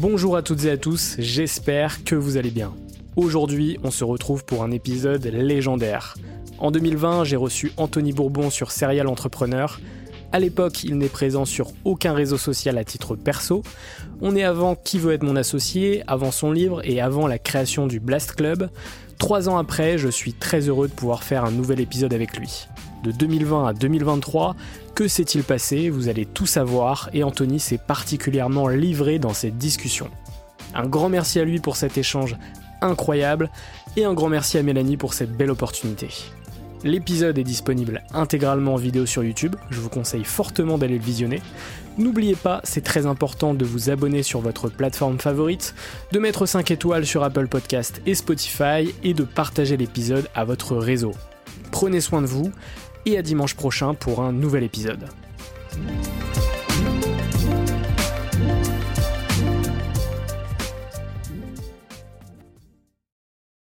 Bonjour à toutes et à tous, j'espère que vous allez bien. Aujourd'hui, on se retrouve pour un épisode légendaire. En 2020, j'ai reçu Anthony Bourbon sur Serial Entrepreneur. À l'époque, il n'est présent sur aucun réseau social à titre perso. On est avant Qui veut être mon associé, avant son livre et avant la création du Blast Club. Trois ans après, je suis très heureux de pouvoir faire un nouvel épisode avec lui. De 2020 à 2023, que s'est-il passé? Vous allez tout savoir et Anthony s'est particulièrement livré dans cette discussion. Un grand merci à lui pour cet échange incroyable et un grand merci à Mélanie pour cette belle opportunité. L'épisode est disponible intégralement en vidéo sur YouTube, je vous conseille fortement d'aller le visionner. N'oubliez pas, c'est très important de vous abonner sur votre plateforme favorite, de mettre 5 étoiles sur Apple Podcast et Spotify et de partager l'épisode à votre réseau. Prenez soin de vous et à dimanche prochain pour un nouvel épisode.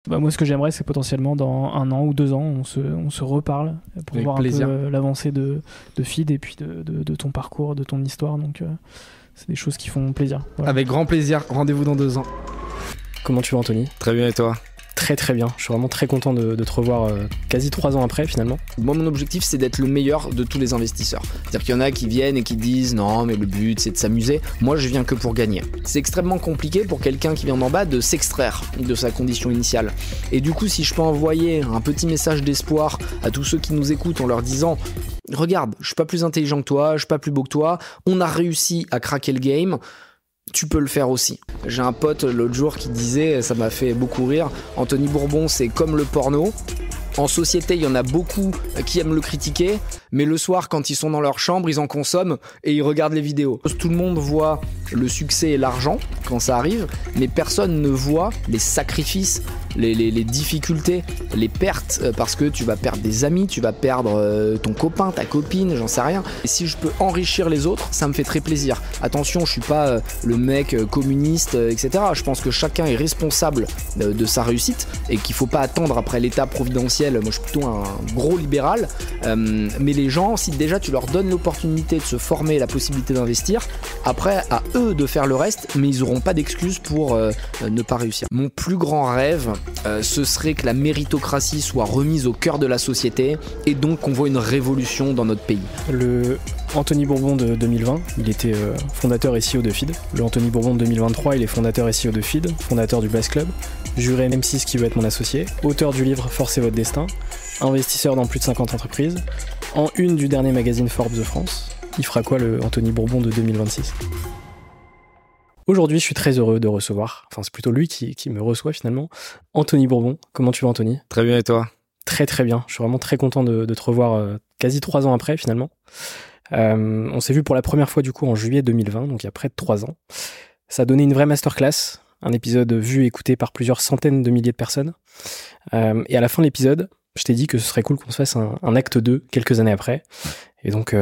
Bah moi, ce que j'aimerais, c'est potentiellement dans un an ou deux ans, on se, on se reparle pour Avec voir plaisir. un peu l'avancée de, de Feed et puis de, de- de ton parcours, de ton histoire. Donc, euh, c'est des choses qui font plaisir. Voilà. Avec grand plaisir. Rendez-vous dans deux ans. Comment tu vas, Anthony? Très bien et toi? Très très bien. Je suis vraiment très content de, te revoir euh, quasi trois ans après, finalement. Moi mon objectif c'est d'être le meilleur de tous les investisseurs. C'est-à-dire qu'il y en a qui viennent et qui disent non mais le but c'est de s'amuser. Moi je viens que pour gagner. C'est extrêmement compliqué pour quelqu'un qui vient d'en bas de s'extraire de sa condition initiale. Et du coup si je peux envoyer un petit message d'espoir à tous ceux qui nous écoutent en leur disant regarde je suis pas plus intelligent que toi, je suis pas plus beau que toi, on a réussi à craquer le game. Tu peux le faire aussi. J'ai un pote l'autre jour qui disait, ça m'a fait beaucoup rire, Anthony Bourbon c'est comme le porno, en société, il y en a beaucoup qui aiment le critiquer, mais le soir, quand ils sont dans leur chambre, ils en consomment et ils regardent les vidéos. Tout le monde voit le succès et l'argent quand ça arrive, mais personne ne voit les sacrifices, les, difficultés, les pertes, euh, parce que tu vas perdre des amis, tu vas perdre euh, ton copain, ta copine, j'en sais rien. Et si je peux enrichir les autres, ça me fait très plaisir. Attention, je suis pas euh, le mec communiste, etc. Je pense que chacun est responsable de sa réussite et qu'il faut pas attendre après l'état providentiel. Moi, je suis plutôt un gros libéral. Euh, mais les gens, si déjà tu leur donnes l'opportunité de se former, la possibilité d'investir, après à eux de faire le reste, mais ils auront pas d'excuses pour euh, ne pas réussir. Mon plus grand rêve, euh, ce serait que la méritocratie soit remise au cœur de la société et donc qu'on voit une révolution dans notre pays. Le Anthony Bourbon de 2020, il était fondateur et CEO de Feed. Le Anthony Bourbon de 2023, il est fondateur et CEO de Feed, fondateur du Blast Club, juré M6 qui veut être mon associé, auteur du livre Forcez votre destin, investisseur dans plus de 50 entreprises, en une du dernier magazine Forbes de France. Il fera quoi le Anthony Bourbon de 2026 Aujourd'hui, je suis très heureux de recevoir, enfin c'est plutôt lui qui, qui me reçoit finalement, Anthony Bourbon. Comment tu vas Anthony? Très bien et toi? Très très bien, je suis vraiment très content de, de te revoir euh, quasi trois ans après finalement. on s'est vu pour la première fois du coup en juillet 2020, donc il y a près de trois ans. Ça a donné une vraie masterclass, un épisode vu et écouté par plusieurs centaines de milliers de personnes. et à la fin de l'épisode, je t'ai dit que ce serait cool qu'on se fasse un, acte 2 quelques années après. Et donc,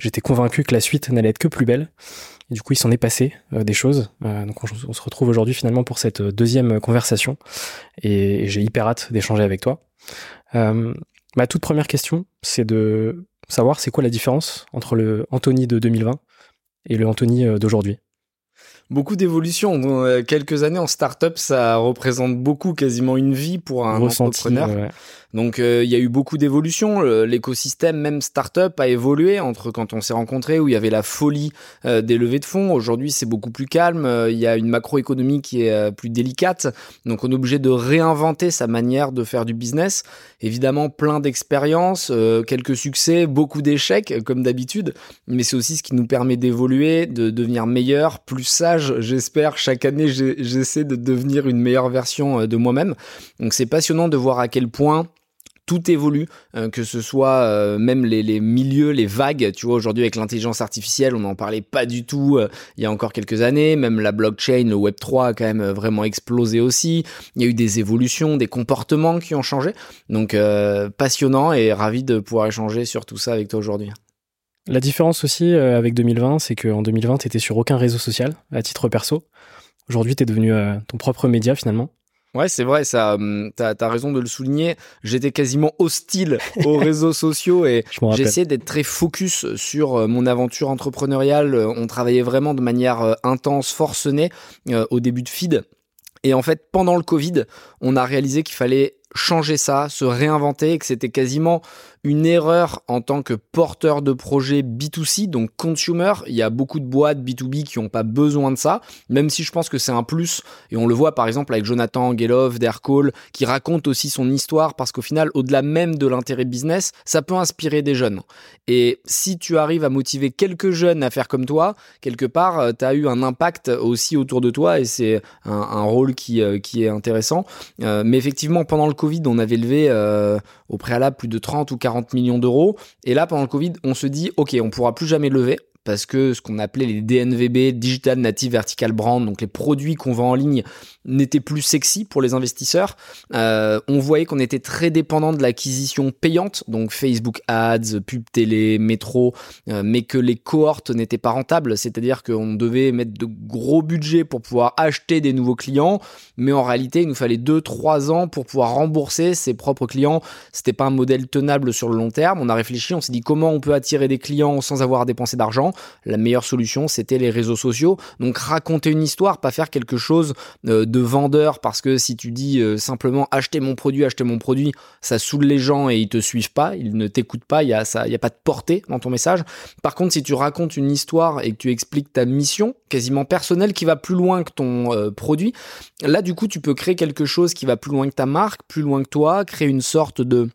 j'étais convaincu que la suite n'allait être que plus belle. Et du coup, il s'en est passé euh, des choses. Euh, donc, on, se retrouve aujourd'hui finalement pour cette euh, deuxième conversation. Et, j'ai hyper hâte d'échanger avec toi. ma toute première question, c'est de savoir c'est quoi la différence entre le Anthony de 2020 et le Anthony d'aujourd'hui? Beaucoup d'évolution. quelques années en startup, ça représente beaucoup, quasiment une vie pour un entrepreneur. Donc euh, il y a eu beaucoup d'évolutions. L'écosystème, même startup, a évolué entre quand on s'est rencontrés où il y avait la folie euh, des levées de fonds. Aujourd'hui, c'est beaucoup plus calme. Il y a une macroéconomie qui est euh, plus délicate. Donc on est obligé de réinventer sa manière de faire du business. Évidemment, plein d'expériences, quelques succès, beaucoup d'échecs comme d'habitude. Mais c'est aussi ce qui nous permet d'évoluer, de devenir meilleur, plus sage. J'espère chaque année, j'essaie de devenir une meilleure version de moi-même. Donc c'est passionnant de voir à quel point tout évolue, euh, que ce soit euh, même les, milieux, les vagues. Tu vois, aujourd'hui avec l'intelligence artificielle, on n'en parlait pas du tout euh, il y a encore quelques années. Même la blockchain, le Web 3 a quand même vraiment explosé aussi. Il y a eu des évolutions, des comportements qui ont changé. Donc passionnant et ravi de pouvoir échanger sur tout ça avec toi aujourd'hui. La différence aussi avec 2020, c'est qu'en 2020, tu étais sur aucun réseau social à titre perso. Aujourd'hui, tu es devenu ton propre média finalement. Ouais, c'est vrai, ça, hum, t'as as raison de le souligner. J'étais quasiment hostile aux réseaux sociaux et j'essayais d'être très focus sur euh, mon aventure entrepreneuriale. On travaillait vraiment de manière euh, intense, forcenée euh, au début de Feed. Et en fait, pendant le Covid, on a réalisé qu'il fallait changer ça, se réinventer, que c'était quasiment une erreur en tant que porteur de projet B2C, donc consumer. Il y a beaucoup de boîtes B2B qui n'ont pas besoin de ça, même si je pense que c'est un plus. Et on le voit par exemple avec Jonathan Gelov d'Aircall, qui raconte aussi son histoire, parce qu'au final, au-delà même de l'intérêt business, ça peut inspirer des jeunes. Et si tu arrives à motiver quelques jeunes à faire comme toi, quelque part, euh, tu as eu un impact aussi autour de toi, et c'est un, rôle qui, euh, qui est intéressant. Euh, mais effectivement, pendant le Covid, on avait levé au préalable plus de 30 ou 40 millions d'euros. Et là, pendant le Covid, on se dit, OK, on pourra plus jamais lever parce que ce qu'on appelait les DNVB, Digital Native Vertical Brand, donc les produits qu'on vend en ligne, n'étaient plus sexy pour les investisseurs. Euh, on voyait qu'on était très dépendant de l'acquisition payante, donc Facebook Ads, pub télé, métro, euh, mais que les cohortes n'étaient pas rentables, c'est-à-dire qu'on devait mettre de gros budgets pour pouvoir acheter des nouveaux clients, mais en réalité, il nous fallait 2-3 ans pour pouvoir rembourser ses propres clients. C'était pas un modèle tenable sur le long terme. On a réfléchi, on s'est dit comment on peut attirer des clients sans avoir à dépenser d'argent. La meilleure solution, c'était les réseaux sociaux. Donc raconter une histoire, pas faire quelque chose euh, de vendeur parce que si tu dis euh, simplement acheter mon produit, acheter mon produit, ça saoule les gens et ils te suivent pas, ils ne t'écoutent pas, il y a a pas de portée dans ton message. Par contre, si tu racontes une histoire et que tu expliques ta mission quasiment personnelle qui va plus loin que ton euh, produit, là du coup, tu peux créer quelque chose qui va plus loin que ta marque, plus loin que toi, créer une sorte de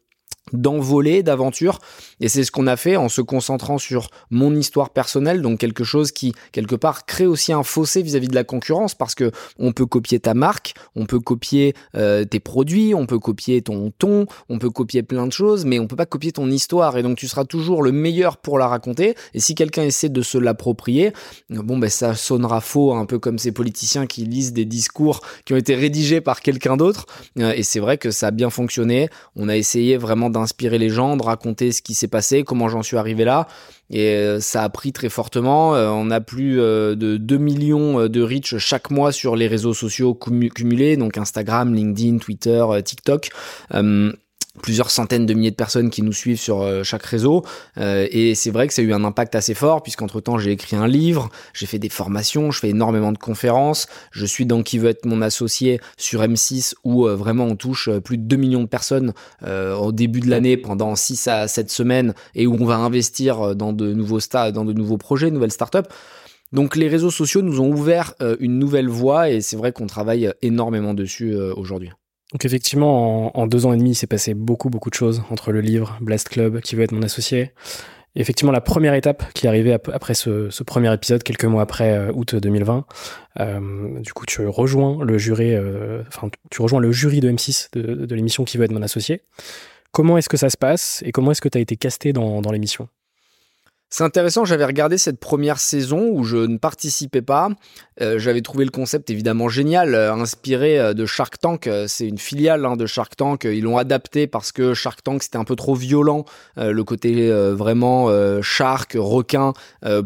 d'envolée, d'aventure. Et c'est ce qu'on a fait en se concentrant sur mon histoire personnelle, donc quelque chose qui, quelque part, crée aussi un fossé vis-à-vis de la concurrence, parce que on peut copier ta marque, on peut copier euh, tes produits, on peut copier ton ton, on peut copier plein de choses, mais on peut pas copier ton histoire. Et donc tu seras toujours le meilleur pour la raconter. Et si quelqu'un essaie de se l'approprier, bon ben ça sonnera faux, un peu comme ces politiciens qui lisent des discours qui ont été rédigés par quelqu'un d'autre. Euh, et c'est vrai que ça a bien fonctionné. On a essayé vraiment d'inspirer les gens, de raconter ce qui s'est passé, comment j'en suis arrivé là. Et euh, ça a pris très fortement. Euh, on a plus euh, de 2 millions de reach chaque mois sur les réseaux sociaux cumulés, donc Instagram, LinkedIn, Twitter, TikTok plusieurs centaines de milliers de personnes qui nous suivent sur euh, chaque réseau euh, et c'est vrai que ça a eu un impact assez fort puisqu'entre temps j'ai écrit un livre, j'ai fait des formations, je fais énormément de conférences, je suis dans qui veut être mon associé sur M6 où euh, vraiment on touche plus de 2 millions de personnes au début de l'année pendant 6 à 7 semaines et où on va investir dans de nouveaux dans de nouveaux projets, nouvelles startups. Donc les réseaux sociaux nous ont ouvert une nouvelle voie et c'est vrai qu'on travaille énormément dessus aujourd'hui. Donc effectivement, en, deux ans et demi, il s'est passé beaucoup, beaucoup de choses entre le livre, Blast Club, qui veut être mon associé. Effectivement, la première étape qui est arrivée après ce, premier épisode, quelques mois après euh, août 2020, euh, du coup, tu rejoins le jury, euh, enfin, tu rejoins le jury de M6 de, l'émission qui veut être mon associé. Comment est-ce que ça se passe et comment est-ce que tu as été casté dans l'émission? C'est intéressant, j'avais regardé cette première saison où je ne participais pas. Euh, j'avais trouvé le concept évidemment génial, euh, inspiré euh, de Shark Tank. C'est une filiale hein, de Shark Tank. Ils l'ont adapté parce que Shark Tank c'était un peu trop violent, le côté vraiment shark, requin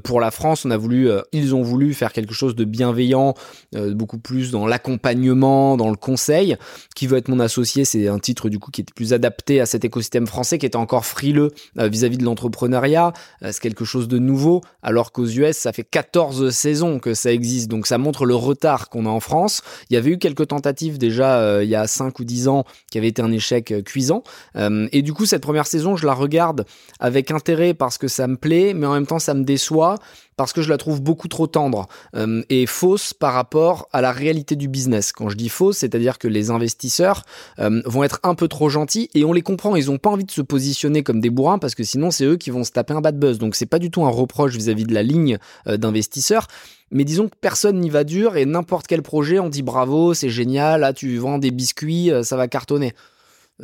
pour la France. On a voulu, ils ont voulu faire quelque chose de bienveillant, beaucoup plus dans l'accompagnement, dans le conseil. Qui veut être mon associé C'est un titre du coup qui était plus adapté à cet écosystème français qui était encore frileux vis-à-vis de l'entrepreneuriat. C'est quelque chose de nouveau, alors qu'aux US ça fait 14 saisons que ça existe. Donc ça montre le retard qu'on a en France. Il y avait eu quelques tentatives déjà euh, il y a 5 ou 10 ans qui avaient été un échec euh, cuisant. Euh, et du coup, cette première saison, je la regarde avec intérêt parce que ça me plaît, mais en même temps, ça me déçoit parce que je la trouve beaucoup trop tendre euh, et fausse par rapport à la réalité du business. Quand je dis fausse, c'est-à-dire que les investisseurs euh, vont être un peu trop gentils et on les comprend, ils n'ont pas envie de se positionner comme des bourrins parce que sinon c'est eux qui vont se taper un bad buzz. Donc c'est pas du tout un reproche vis-à-vis de la ligne euh, d'investisseurs. Mais disons que personne n'y va dur et n'importe quel projet, on dit bravo, c'est génial, là tu vends des biscuits, ça va cartonner.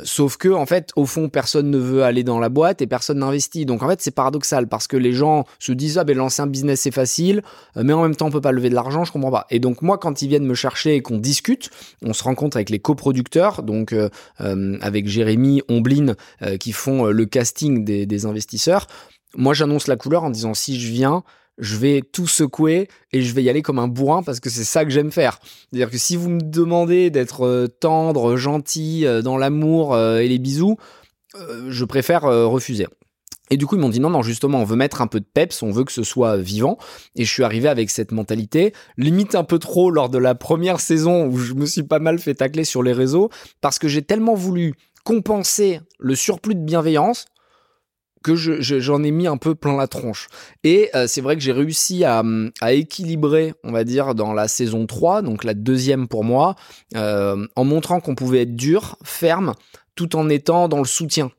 Sauf que, en fait, au fond, personne ne veut aller dans la boîte et personne n'investit. Donc, en fait, c'est paradoxal parce que les gens se disent, ah, ben, lancer un business, c'est facile, euh, mais en même temps, on peut pas lever de l'argent, je comprends pas. Et donc, moi, quand ils viennent me chercher et qu'on discute, on se rencontre avec les coproducteurs, donc, euh, euh, avec Jérémy, Omblin, qui font le casting des, des investisseurs. Moi, j'annonce la couleur en disant, si je viens, je vais tout secouer et je vais y aller comme un bourrin parce que c'est ça que j'aime faire. C'est-à-dire que si vous me demandez d'être euh, tendre, gentil, euh, dans l'amour euh, et les bisous, je préfère refuser. Et du coup, ils m'ont dit non, non, justement, on veut mettre un peu de peps, on veut que ce soit vivant. Et je suis arrivé avec cette mentalité, limite un peu trop lors de la première saison où je me suis pas mal fait tacler sur les réseaux, parce que j'ai tellement voulu compenser le surplus de bienveillance que j'en ai mis un peu plein la tronche. Et euh, c'est vrai que j'ai réussi à, équilibrer, on va dire, dans la saison 3, donc la deuxième pour moi, euh, en montrant qu'on pouvait être dur, ferme, tout en étant dans le soutien.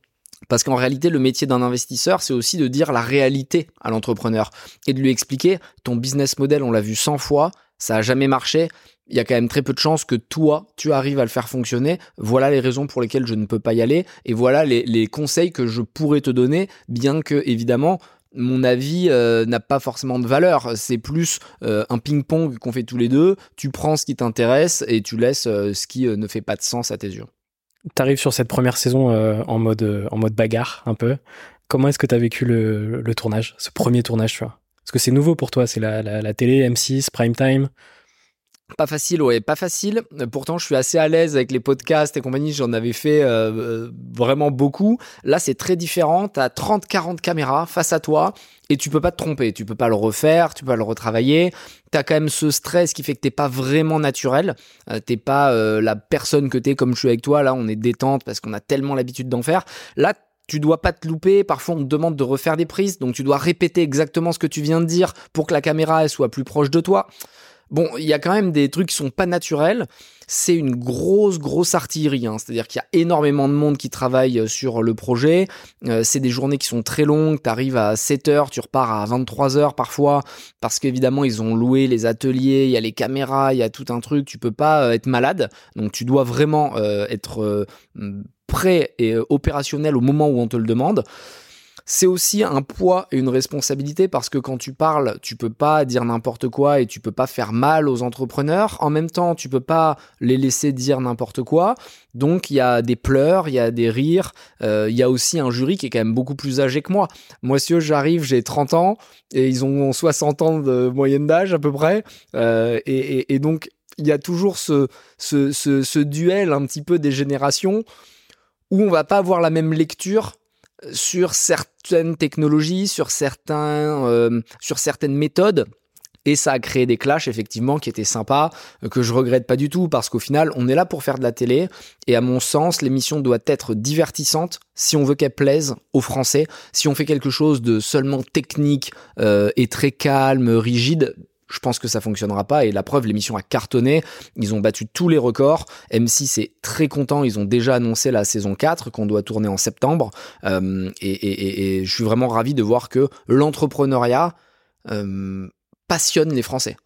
Parce qu'en réalité, le métier d'un investisseur, c'est aussi de dire la réalité à l'entrepreneur et de lui expliquer ton business model, on l'a vu 100 fois, ça a jamais marché, il y a quand même très peu de chances que toi, tu arrives à le faire fonctionner. Voilà les raisons pour lesquelles je ne peux pas y aller. Et voilà les, conseils que je pourrais te donner, bien que, évidemment, mon avis euh, n'a pas forcément de valeur. C'est plus euh, un ping-pong qu'on fait tous les deux. Tu prends ce qui t'intéresse et tu laisses euh, ce qui ne fait pas de sens à tes yeux. Tu arrives sur cette première saison en, mode, en mode bagarre, un peu. Comment est-ce que tu as vécu le, tournage, ce premier tournage, tu vois? Parce que c'est nouveau pour toi, c'est la, la, la, télé, M6, prime time. Pas facile, ouais, pas facile. Pourtant, je suis assez à l'aise avec les podcasts et compagnie. J'en avais fait euh, euh, vraiment beaucoup. Là, c'est très différent. T'as 30, 40 caméras face à toi et tu peux pas te tromper. Tu peux pas le refaire, tu peux pas le retravailler. T'as quand même ce stress qui fait que t'es pas vraiment naturel. Euh, t'es pas la personne que t'es comme je suis avec toi. Là, on est détente parce qu'on a tellement l'habitude d'en faire. Là, tu dois pas te louper. Parfois, on te demande de refaire des prises, donc tu dois répéter exactement ce que tu viens de dire pour que la caméra elle soit plus proche de toi. Bon, il y a quand même des trucs qui sont pas naturels. C'est une grosse, grosse artillerie. Hein. C'est-à-dire qu'il y a énormément de monde qui travaille euh, sur le projet. Euh, c'est des journées qui sont très longues. Tu arrives à 7 heures, tu repars à 23 heures parfois. Parce qu'évidemment, ils ont loué les ateliers, il y a les caméras, il y a tout un truc. Tu peux pas euh, être malade. Donc, tu dois vraiment être prêt et opérationnel au moment où on te le demande c'est aussi un poids et une responsabilité parce que quand tu parles, tu peux pas dire n'importe quoi et tu peux pas faire mal aux entrepreneurs. En même temps, tu peux pas les laisser dire n'importe quoi. Donc il y a des pleurs, il y a des rires, euh, il y a aussi un jury qui est quand même beaucoup plus âgé que moi. Moi, si j'arrive, j'ai 30 ans et ils ont 60 ans de moyenne d'âge à peu près. Euh, et, donc il y a toujours ce, ce, ce duel un petit peu des générations où on va pas avoir la même lecture sur certaines technologies, sur, certains, euh, sur certaines méthodes. Et ça a créé des clashs, effectivement, qui étaient sympas, euh, que je regrette pas du tout, parce qu'au final, on est là pour faire de la télé. Et à mon sens, l'émission doit être divertissante si on veut qu'elle plaise aux Français. Si on fait quelque chose de seulement technique euh, et très calme, rigide, je pense que ça fonctionnera pas. Et la preuve, l'émission a cartonné. Ils ont battu tous les records. M6 est très content. Ils ont déjà annoncé la saison 4 qu'on doit tourner en septembre. Euh, et, je suis vraiment ravi de voir que l'entrepreneuriat euh, passionne les Français.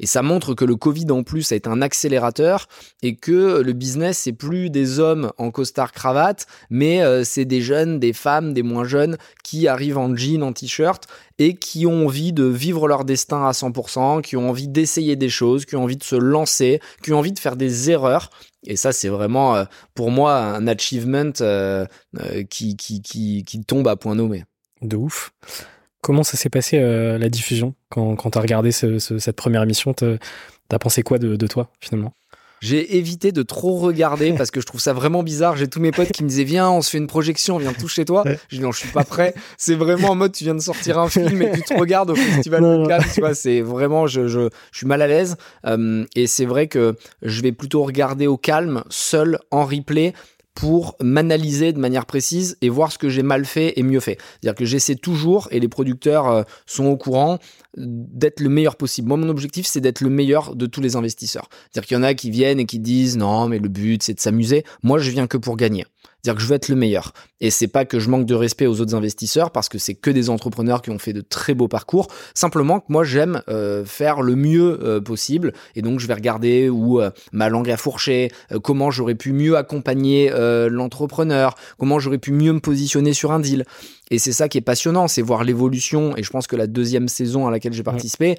Et ça montre que le Covid en plus été un accélérateur et que le business c'est plus des hommes en costard cravate, mais euh, c'est des jeunes, des femmes, des moins jeunes qui arrivent en jean, en t-shirt et qui ont envie de vivre leur destin à 100%, qui ont envie d'essayer des choses, qui ont envie de se lancer, qui ont envie de faire des erreurs. Et ça, c'est vraiment euh, pour moi un achievement euh, qui, qui, qui, qui tombe à point nommé. De ouf. Comment ça s'est passé euh, la diffusion quand, quand tu as regardé cette première émission T'as pensé quoi de, toi finalement? J'ai évité de trop regarder parce que je trouve ça vraiment bizarre. J'ai tous mes potes qui me disaient Viens, on se fait une projection, viens tout chez toi. Je dis Non, je suis pas prêt. C'est vraiment en mode Tu viens de sortir un film et tu te regardes au festival de Cannes. Tu vois, c'est vraiment, je, je, je, suis mal à l'aise. Euh, et c'est vrai que je vais plutôt regarder au calme, seul, en replay, pour m'analyser de manière précise et voir ce que j'ai mal fait et mieux fait. C'est-à-dire que j'essaie toujours, et les producteurs euh, sont au courant, d'être le meilleur possible. Moi, mon objectif, c'est d'être le meilleur de tous les investisseurs. C'est-à-dire qu'il y en a qui viennent et qui disent non, mais le but, c'est de s'amuser. Moi, je viens que pour gagner. C'est-à-dire que je veux être le meilleur. Et c'est pas que je manque de respect aux autres investisseurs parce que c'est que des entrepreneurs qui ont fait de très beaux parcours. Simplement que moi j'aime euh, faire le mieux euh, possible et donc je vais regarder où euh, ma langue a fourché, comment j'aurais pu mieux accompagner l'entrepreneur, comment j'aurais pu mieux me positionner sur un deal. Et c'est ça qui est passionnant, c'est voir l'évolution. Et je pense que la deuxième saison à laquelle j'ai participé,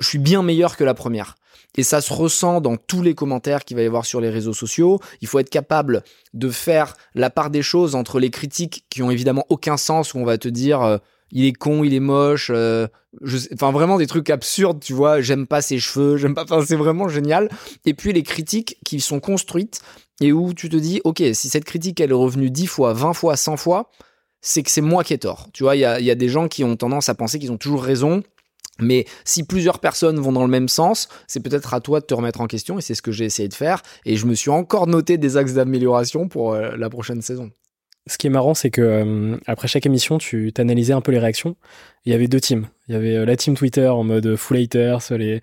je suis bien meilleur que la première. Et ça se ressent dans tous les commentaires qu'il va y avoir sur les réseaux sociaux. Il faut être capable de faire la part des choses entre les critiques qui ont évidemment aucun sens, où on va te dire euh, il est con, il est moche, euh, enfin vraiment des trucs absurdes, tu vois, j'aime pas ses cheveux, j'aime pas, c'est vraiment génial. Et puis les critiques qui sont construites et où tu te dis, ok, si cette critique elle est revenue 10 fois, 20 fois, 100 fois, c'est que c'est moi qui ai tort. Tu vois, il y a des gens qui ont tendance à penser qu'ils ont toujours raison mais si plusieurs personnes vont dans le même sens, c'est peut-être à toi de te remettre en question et c'est ce que j'ai essayé de faire. Et je me suis encore noté des axes d'amélioration pour euh, la prochaine saison. Ce qui est marrant, c'est que euh, après chaque émission, tu t'analysais un peu les réactions. Il y avait deux teams. Il y avait euh, la team Twitter en mode full haters, les,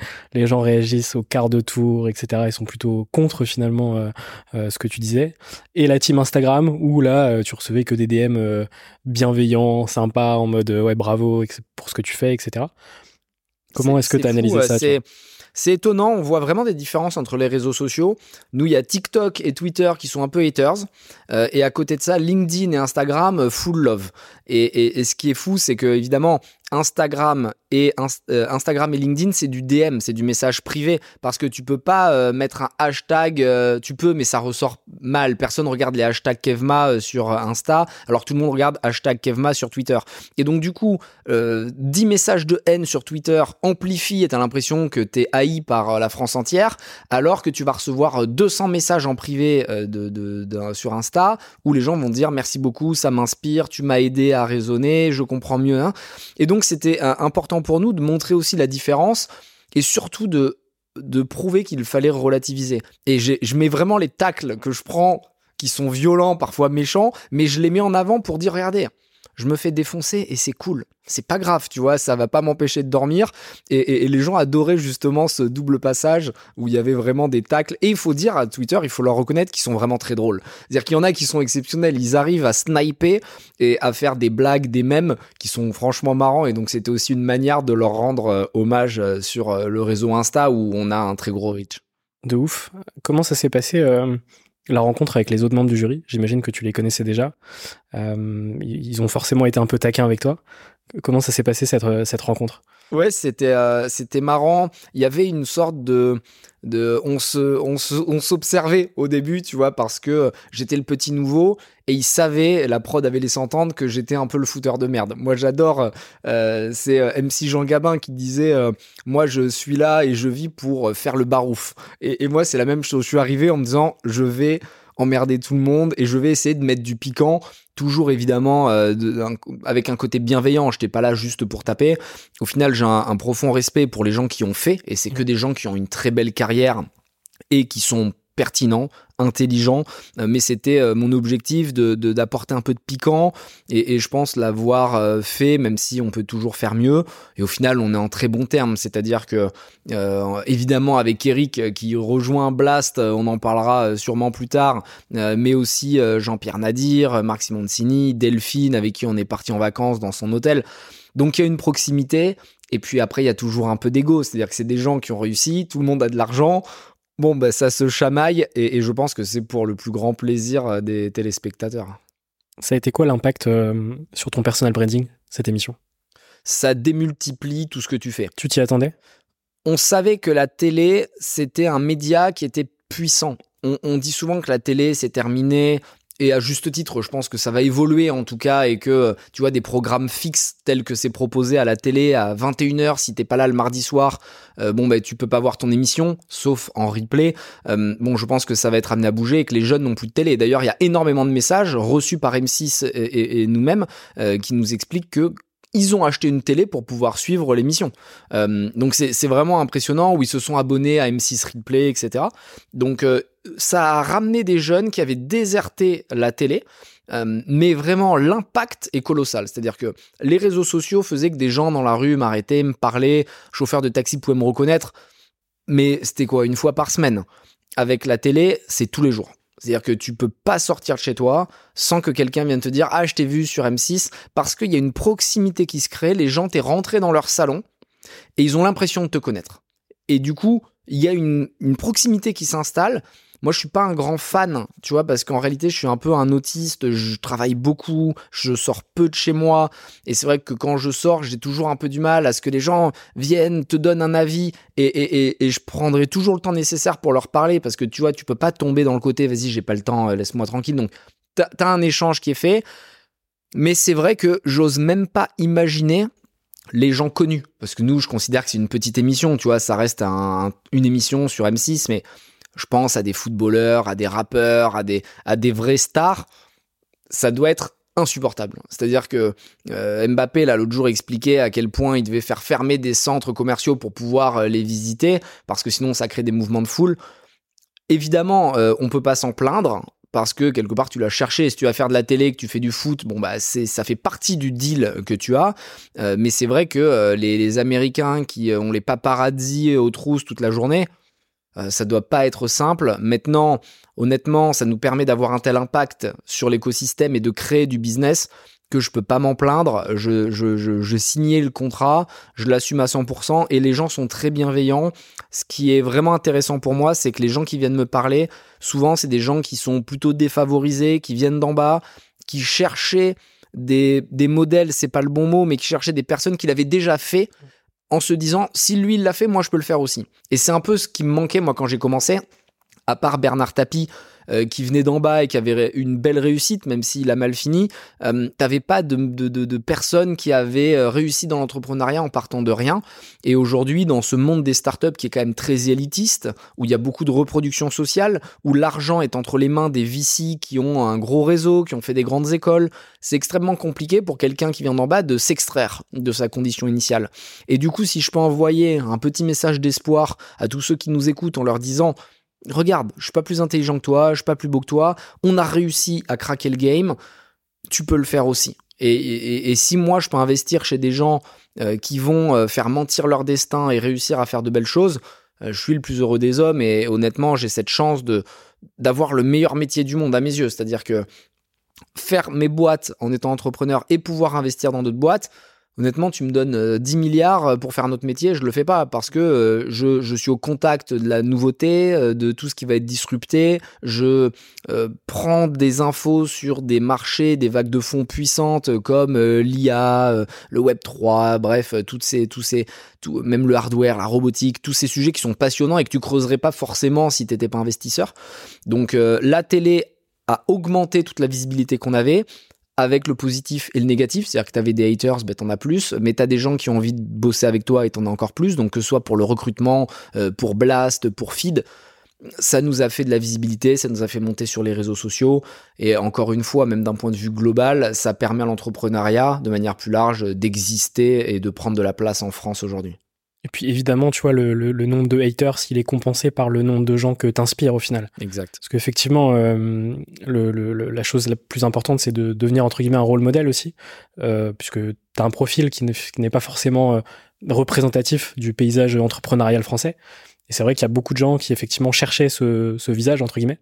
gens réagissent au quart de tour, etc. Ils sont plutôt contre finalement ce que tu disais. Et la team Instagram où là, tu recevais que des DM bienveillants, sympas, en mode ouais bravo pour ce que tu fais, etc. Comment est-ce que tu as analysé ça c'est étonnant, on voit vraiment des différences entre les réseaux sociaux. Nous, il y a TikTok et Twitter qui sont un peu haters. Euh, et à côté de ça, LinkedIn et Instagram, euh, full love. Et, et ce qui est fou, c'est que évidemment, Instagram et euh, Instagram et LinkedIn, c'est du DM, c'est du message privé parce que tu peux pas euh, mettre un hashtag, euh, tu peux, mais ça ressort mal. Personne regarde les hashtags Kevma sur Insta, alors tout le monde regarde hashtag Kevma sur Twitter. Et donc du coup, 10 messages de haine sur Twitter amplifient et t'as l'impression que t'es haï par la France entière, alors que tu vas recevoir 200 messages en privé sur Insta où les gens vont dire merci beaucoup, ça m'inspire, tu m'as aidé à raisonner, je comprends mieux. Hein. Et donc c'était important pour nous de montrer aussi la différence et surtout de, de prouver qu'il fallait relativiser. Et je mets vraiment les tacles que je prends qui sont violents, parfois méchants, mais je les mets en avant pour dire regardez, je me fais défoncer et c'est cool. C'est pas grave, tu vois, ça va pas m'empêcher de dormir. Et, les gens adoraient justement ce double passage où il y avait vraiment des tacles. Et il faut dire à Twitter, il faut leur reconnaître qu'ils sont vraiment très drôles. C'est-à-dire qu'il y en a qui sont exceptionnels, ils arrivent à sniper et à faire des blagues, des mèmes qui sont franchement marrants. Et donc c'était aussi une manière de leur rendre euh, hommage euh, sur euh, le réseau Insta où on a un très gros reach. De ouf. Comment ça s'est passé la rencontre avec les autres membres du jury, j'imagine que tu les connaissais déjà. Euh, ils ont forcément été un peu taquins avec toi. Comment ça s'est passé cette, cette rencontre? Ouais, c'était euh, c'était marrant. Il y avait une sorte de de on se on on s'observait au début, tu vois, parce que j'étais le petit nouveau et ils savaient, la prod avait laissé entendre que j'étais un peu le fouteur de merde. Moi, j'adore. Euh, c'est MC Jean Gabin qui disait moi je suis là et je vis pour faire le barouf. Et, et moi, c'est la même chose. Je suis arrivé en me disant je vais emmerder tout le monde et je vais essayer de mettre du piquant toujours évidemment euh, avec un côté bienveillant. Je n'étais pas là juste pour taper. Au final, j'ai un, profond respect pour les gens qui ont fait, et c'est que des gens qui ont une très belle carrière et qui sont pertinents, intelligent, euh, mais c'était euh, mon objectif de d'apporter un peu de piquant et, et je pense l'avoir euh, fait, même si on peut toujours faire mieux. Et au final, on est en très bon terme, c'est-à-dire que évidemment avec Eric qui rejoint Blast, on en parlera sûrement plus tard, mais aussi Jean-Pierre Nadir, Marc Simoncini, Delphine avec qui on est parti en vacances dans son hôtel. Donc il y a une proximité Et puis après, il y a toujours un peu d'ego, c'est-à-dire que c'est des gens qui ont réussi, tout le monde a de l'argent. Bon, bah, ça se chamaille et, je pense que c'est pour le plus grand plaisir euh, des téléspectateurs. Ça a été quoi l'impact euh, sur ton personal branding, cette émission? Ça démultiplie tout ce que tu fais. Tu t'y attendais? On savait que la télé, c'était un média qui était puissant. on, dit souvent que la télé, c'est terminé, et à juste titre, je pense que ça va évoluer en tout cas et que tu vois des programmes fixes tels que c'est proposé à la télé à 21h si t'es pas là le mardi soir, euh, bon ben tu peux pas voir ton émission sauf en replay. Euh, bon, je pense que ça va être amené à bouger et que les jeunes n'ont plus de télé. D'ailleurs, il y a énormément de messages reçus par M6 et, nous-mêmes euh, qui nous expliquent que ils ont acheté une télé pour pouvoir suivre l'émission. donc c'est vraiment impressionnant où ils se sont abonnés à M6 Replay, etc. Donc ça a ramené des jeunes qui avaient déserté la télé. Euh, mais vraiment, l'impact est colossal. C'est-à-dire que les réseaux sociaux faisaient que des gens dans la rue m'arrêtaient, me parlaient, chauffeurs de taxi pouvaient me reconnaître. Mais c'était quoi, une fois par semaine? Avec la télé, c'est tous les jours. C'est-à-dire que tu peux pas sortir de chez toi sans que quelqu'un vienne te dire Ah, je t'ai vu sur M6, parce qu'il y a une proximité qui se crée, les gens t'es rentré dans leur salon et ils ont l'impression de te connaître. Et du coup, il y a une proximité qui s'installe moi, je suis pas un grand fan, tu vois, parce qu'en réalité, je suis un peu un autiste, je travaille beaucoup, je sors peu de chez moi, et c'est vrai que quand je sors, j'ai toujours un peu du mal à ce que les gens viennent, te donnent un avis, et, et, je prendrai toujours le temps nécessaire pour leur parler, parce que tu vois, tu peux pas tomber dans le côté, vas-y, j'ai pas le temps, euh, laisse-moi tranquille. Donc, t'as as un échange qui est fait, mais c'est vrai que j'ose même pas imaginer les gens connus, parce que nous, je considère que c'est une petite émission, tu vois, ça reste une émission sur M6, mais je pense à des footballeurs, à des rappeurs, à des, à des vrais stars, ça doit être insupportable. C'est-à-dire que euh, Mbappé, l'autre jour, expliquait à quel point il devait faire fermer des centres commerciaux pour pouvoir euh, les visiter, parce que sinon, ça crée des mouvements de foule. Évidemment, on euh, on peut pas s'en plaindre, parce que quelque part tu l'as cherché. Si tu vas faire de la télé, que tu fais du foot, bon bah c'est ça fait partie du deal que tu as. mais c'est vrai que les, les, Américains qui ont les paparazzi aux trousses toute la journée, euh, ça doit pas être simple. Maintenant, honnêtement, ça nous permet d'avoir un tel impact sur l'écosystème et de créer du business que je peux pas m'en plaindre. Je, je, signais le contrat, je l'assume à 100% et les gens sont très bienveillants. Ce qui est vraiment intéressant pour moi, c'est que les gens qui viennent me parler, souvent, c'est des gens qui sont plutôt défavorisés, qui viennent d'en bas, qui cherchaient des, des modèles, c'est pas le bon mot, mais qui cherchaient des personnes qui l'avaient déjà fait en se disant si lui il l'a fait, moi je peux le faire aussi. Et c'est un peu ce qui me manquait moi quand j'ai commencé, à part Bernard Tapie euh, qui venait d'en bas et qui avait une belle réussite, même s'il a mal fini, euh, t'avais pas de, de, de, personnes qui avaient euh, réussi dans l'entrepreneuriat en partant de rien. Et aujourd'hui, dans ce monde des startups qui est quand même très élitiste, où il y a beaucoup de reproduction sociale, où l'argent est entre les mains des VC qui ont un gros réseau, qui ont fait des grandes écoles, c'est extrêmement compliqué pour quelqu'un qui vient d'en bas de s'extraire de sa condition initiale. Et du coup, si je peux envoyer un petit message d'espoir à tous ceux qui nous écoutent en leur disant regarde, je suis pas plus intelligent que toi, je suis pas plus beau que toi, on a réussi à craquer le game, tu peux le faire aussi. Et, si moi je peux investir chez des gens euh, qui vont euh, faire mentir leur destin et réussir à faire de belles choses, euh, je suis le plus heureux des hommes et honnêtement j'ai cette chance de d'avoir le meilleur métier du monde à mes yeux. C'est-à-dire que faire mes boîtes en étant entrepreneur et pouvoir investir dans d'autres boîtes, Honnêtement, tu me donnes 10 euh, milliards euh, pour faire notre métier, je le fais pas parce que euh, je, suis au contact de la nouveauté, de tout ce qui va être disrupté. Je prends des infos sur des marchés, des vagues de fonds puissantes comme l'IA, le Web 3, bref, toutes ces, tous ces, tout, même le hardware, la robotique, tous ces sujets qui sont passionnants et que tu creuserais pas forcément si t'étais pas investisseur. Donc la télé a augmenté toute la visibilité qu'on avait avec le positif et le négatif, c'est-à-dire que tu avais des haters, ben t'en as plus, mais tu as des gens qui ont envie de bosser avec toi et t'en as encore plus, donc que ce soit pour le recrutement, euh, pour Blast, pour Feed, ça nous a fait de la visibilité, ça nous a fait monter sur les réseaux sociaux, et encore une fois, même d'un point de vue global, ça permet à l'entrepreneuriat, de manière plus large, d'exister et de prendre de la place en France aujourd'hui. Et puis évidemment, tu vois, le, le, nombre de haters, il est compensé par le nombre de gens que t'inspires au final. Exact. Parce qu'effectivement, euh, le, la chose la plus importante, c'est de devenir entre guillemets un rôle modèle aussi, euh, puisque t'as un profil qui n'est pas forcément euh, représentatif du paysage entrepreneurial français. Et c'est vrai qu'il y a beaucoup de gens qui effectivement cherchaient ce, ce, visage entre guillemets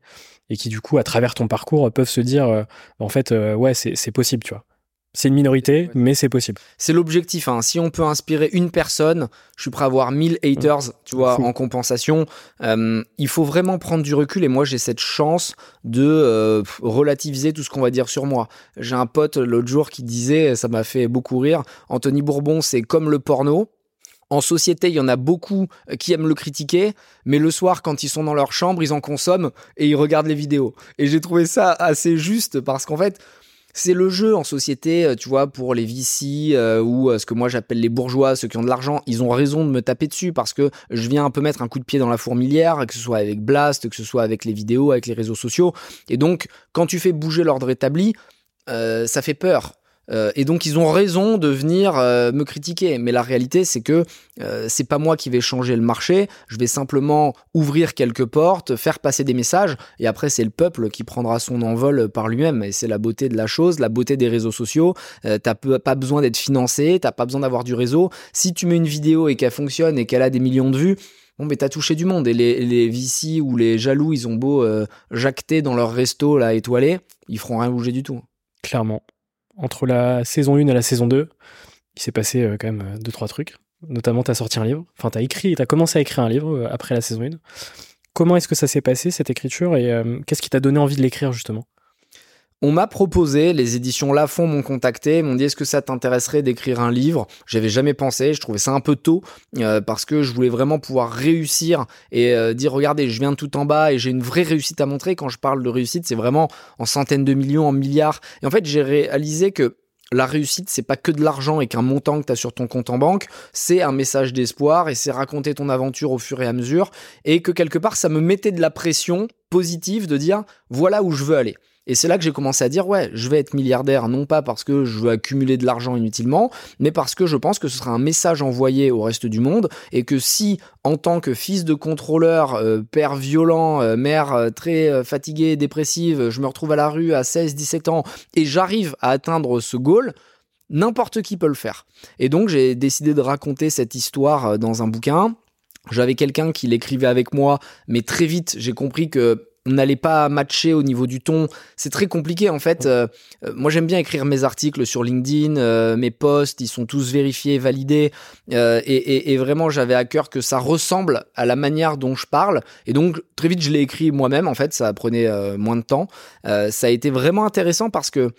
et qui du coup, à travers ton parcours, peuvent se dire, en fait, ouais, c'est possible, tu vois C'est une minorité, mais c'est possible. C'est l'objectif. Hein. Si on peut inspirer une personne, je suis prêt à avoir 1000 haters, tu vois, en compensation. Euh, il faut vraiment prendre du recul et moi j'ai cette chance de euh, relativiser tout ce qu'on va dire sur moi. J'ai un pote l'autre jour qui disait, ça m'a fait beaucoup rire, Anthony Bourbon, c'est comme le porno. En société, il y en a beaucoup euh, qui aiment le critiquer, mais le soir, quand ils sont dans leur chambre, ils en consomment et ils regardent les vidéos. Et j'ai trouvé ça assez juste parce qu'en fait, c'est le jeu en société, euh, tu vois, pour les VC euh, ou euh, ce que moi j'appelle les bourgeois, ceux qui ont de l'argent, ils ont raison de me taper dessus parce que je viens un peu mettre un coup de pied dans la fourmilière, que ce soit avec Blast, que ce soit avec les vidéos, avec les réseaux sociaux. Et donc, quand tu fais bouger l'ordre établi, ça fait peur. Euh, et donc ils ont raison de venir euh, me critiquer. Mais la réalité, c'est que euh, c'est pas moi qui vais changer le marché. Je vais simplement ouvrir quelques portes, faire passer des messages, et après c'est le peuple qui prendra son envol par lui-même. Et c'est la beauté de la chose, la beauté des réseaux sociaux. t'as pas besoin d'être financé, t'as pas besoin d'avoir du réseau. Si tu mets une vidéo et qu'elle fonctionne et qu'elle a des millions de vues, bon, mais t'as touché du monde. Et les, les ou les jaloux, ils ont beau jacter dans leur resto là étoilé, ils feront rien bouger du tout. Clairement entre la saison 1 et la saison 2, il s'est passé euh, quand même 2 euh, trois trucs. Notamment, tu as sorti un livre. Enfin, tu as écrit, tu commencé à écrire un livre euh, après la saison 1. Comment est-ce que ça s'est passé, cette écriture, et qu'est-ce qui t'a donné envie de l'écrire, justement? On m'a proposé, les éditions Lafon m'ont contacté, m'ont dit est-ce que ça t'intéresserait d'écrire un livre? J'avais jamais pensé, je trouvais ça un peu tôt parce que je voulais vraiment pouvoir réussir et dire regardez, je viens de tout en bas et j'ai une vraie réussite à montrer. Quand je parle de réussite, c'est vraiment en centaines de millions, en milliards. Et en fait, j'ai réalisé que la réussite, c'est pas que de l'argent et qu'un montant que tu as sur ton compte en banque, c'est un message d'espoir et c'est raconter ton aventure au fur et à mesure et que quelque part ça me mettait de la pression positive de dire voilà où je veux aller. Et c'est là que j'ai commencé à dire, ouais, je vais être milliardaire, non pas parce que je veux accumuler de l'argent inutilement, mais parce que je pense que ce sera un message envoyé au reste du monde, et que si, en tant que fils de contrôleur, euh, père violent, euh, mère euh, très fatiguée, dépressive, je me retrouve à la rue à 16, 17 ans, et j'arrive à atteindre ce goal, n'importe qui peut le faire. Et donc j'ai décidé de raconter cette histoire dans un bouquin. J'avais quelqu'un qui l'écrivait avec moi, mais très vite j'ai compris que on n'allait pas matcher au niveau du ton. C'est très compliqué en fait. Euh, euh, moi j'aime bien écrire mes articles sur LinkedIn, euh, mes posts, ils sont tous vérifiés, validés. Et, vraiment j'avais à cœur que ça ressemble à la manière dont je parle. Et donc très vite je l'ai écrit moi-même en fait, ça prenait moins de temps. ça a été vraiment intéressant parce que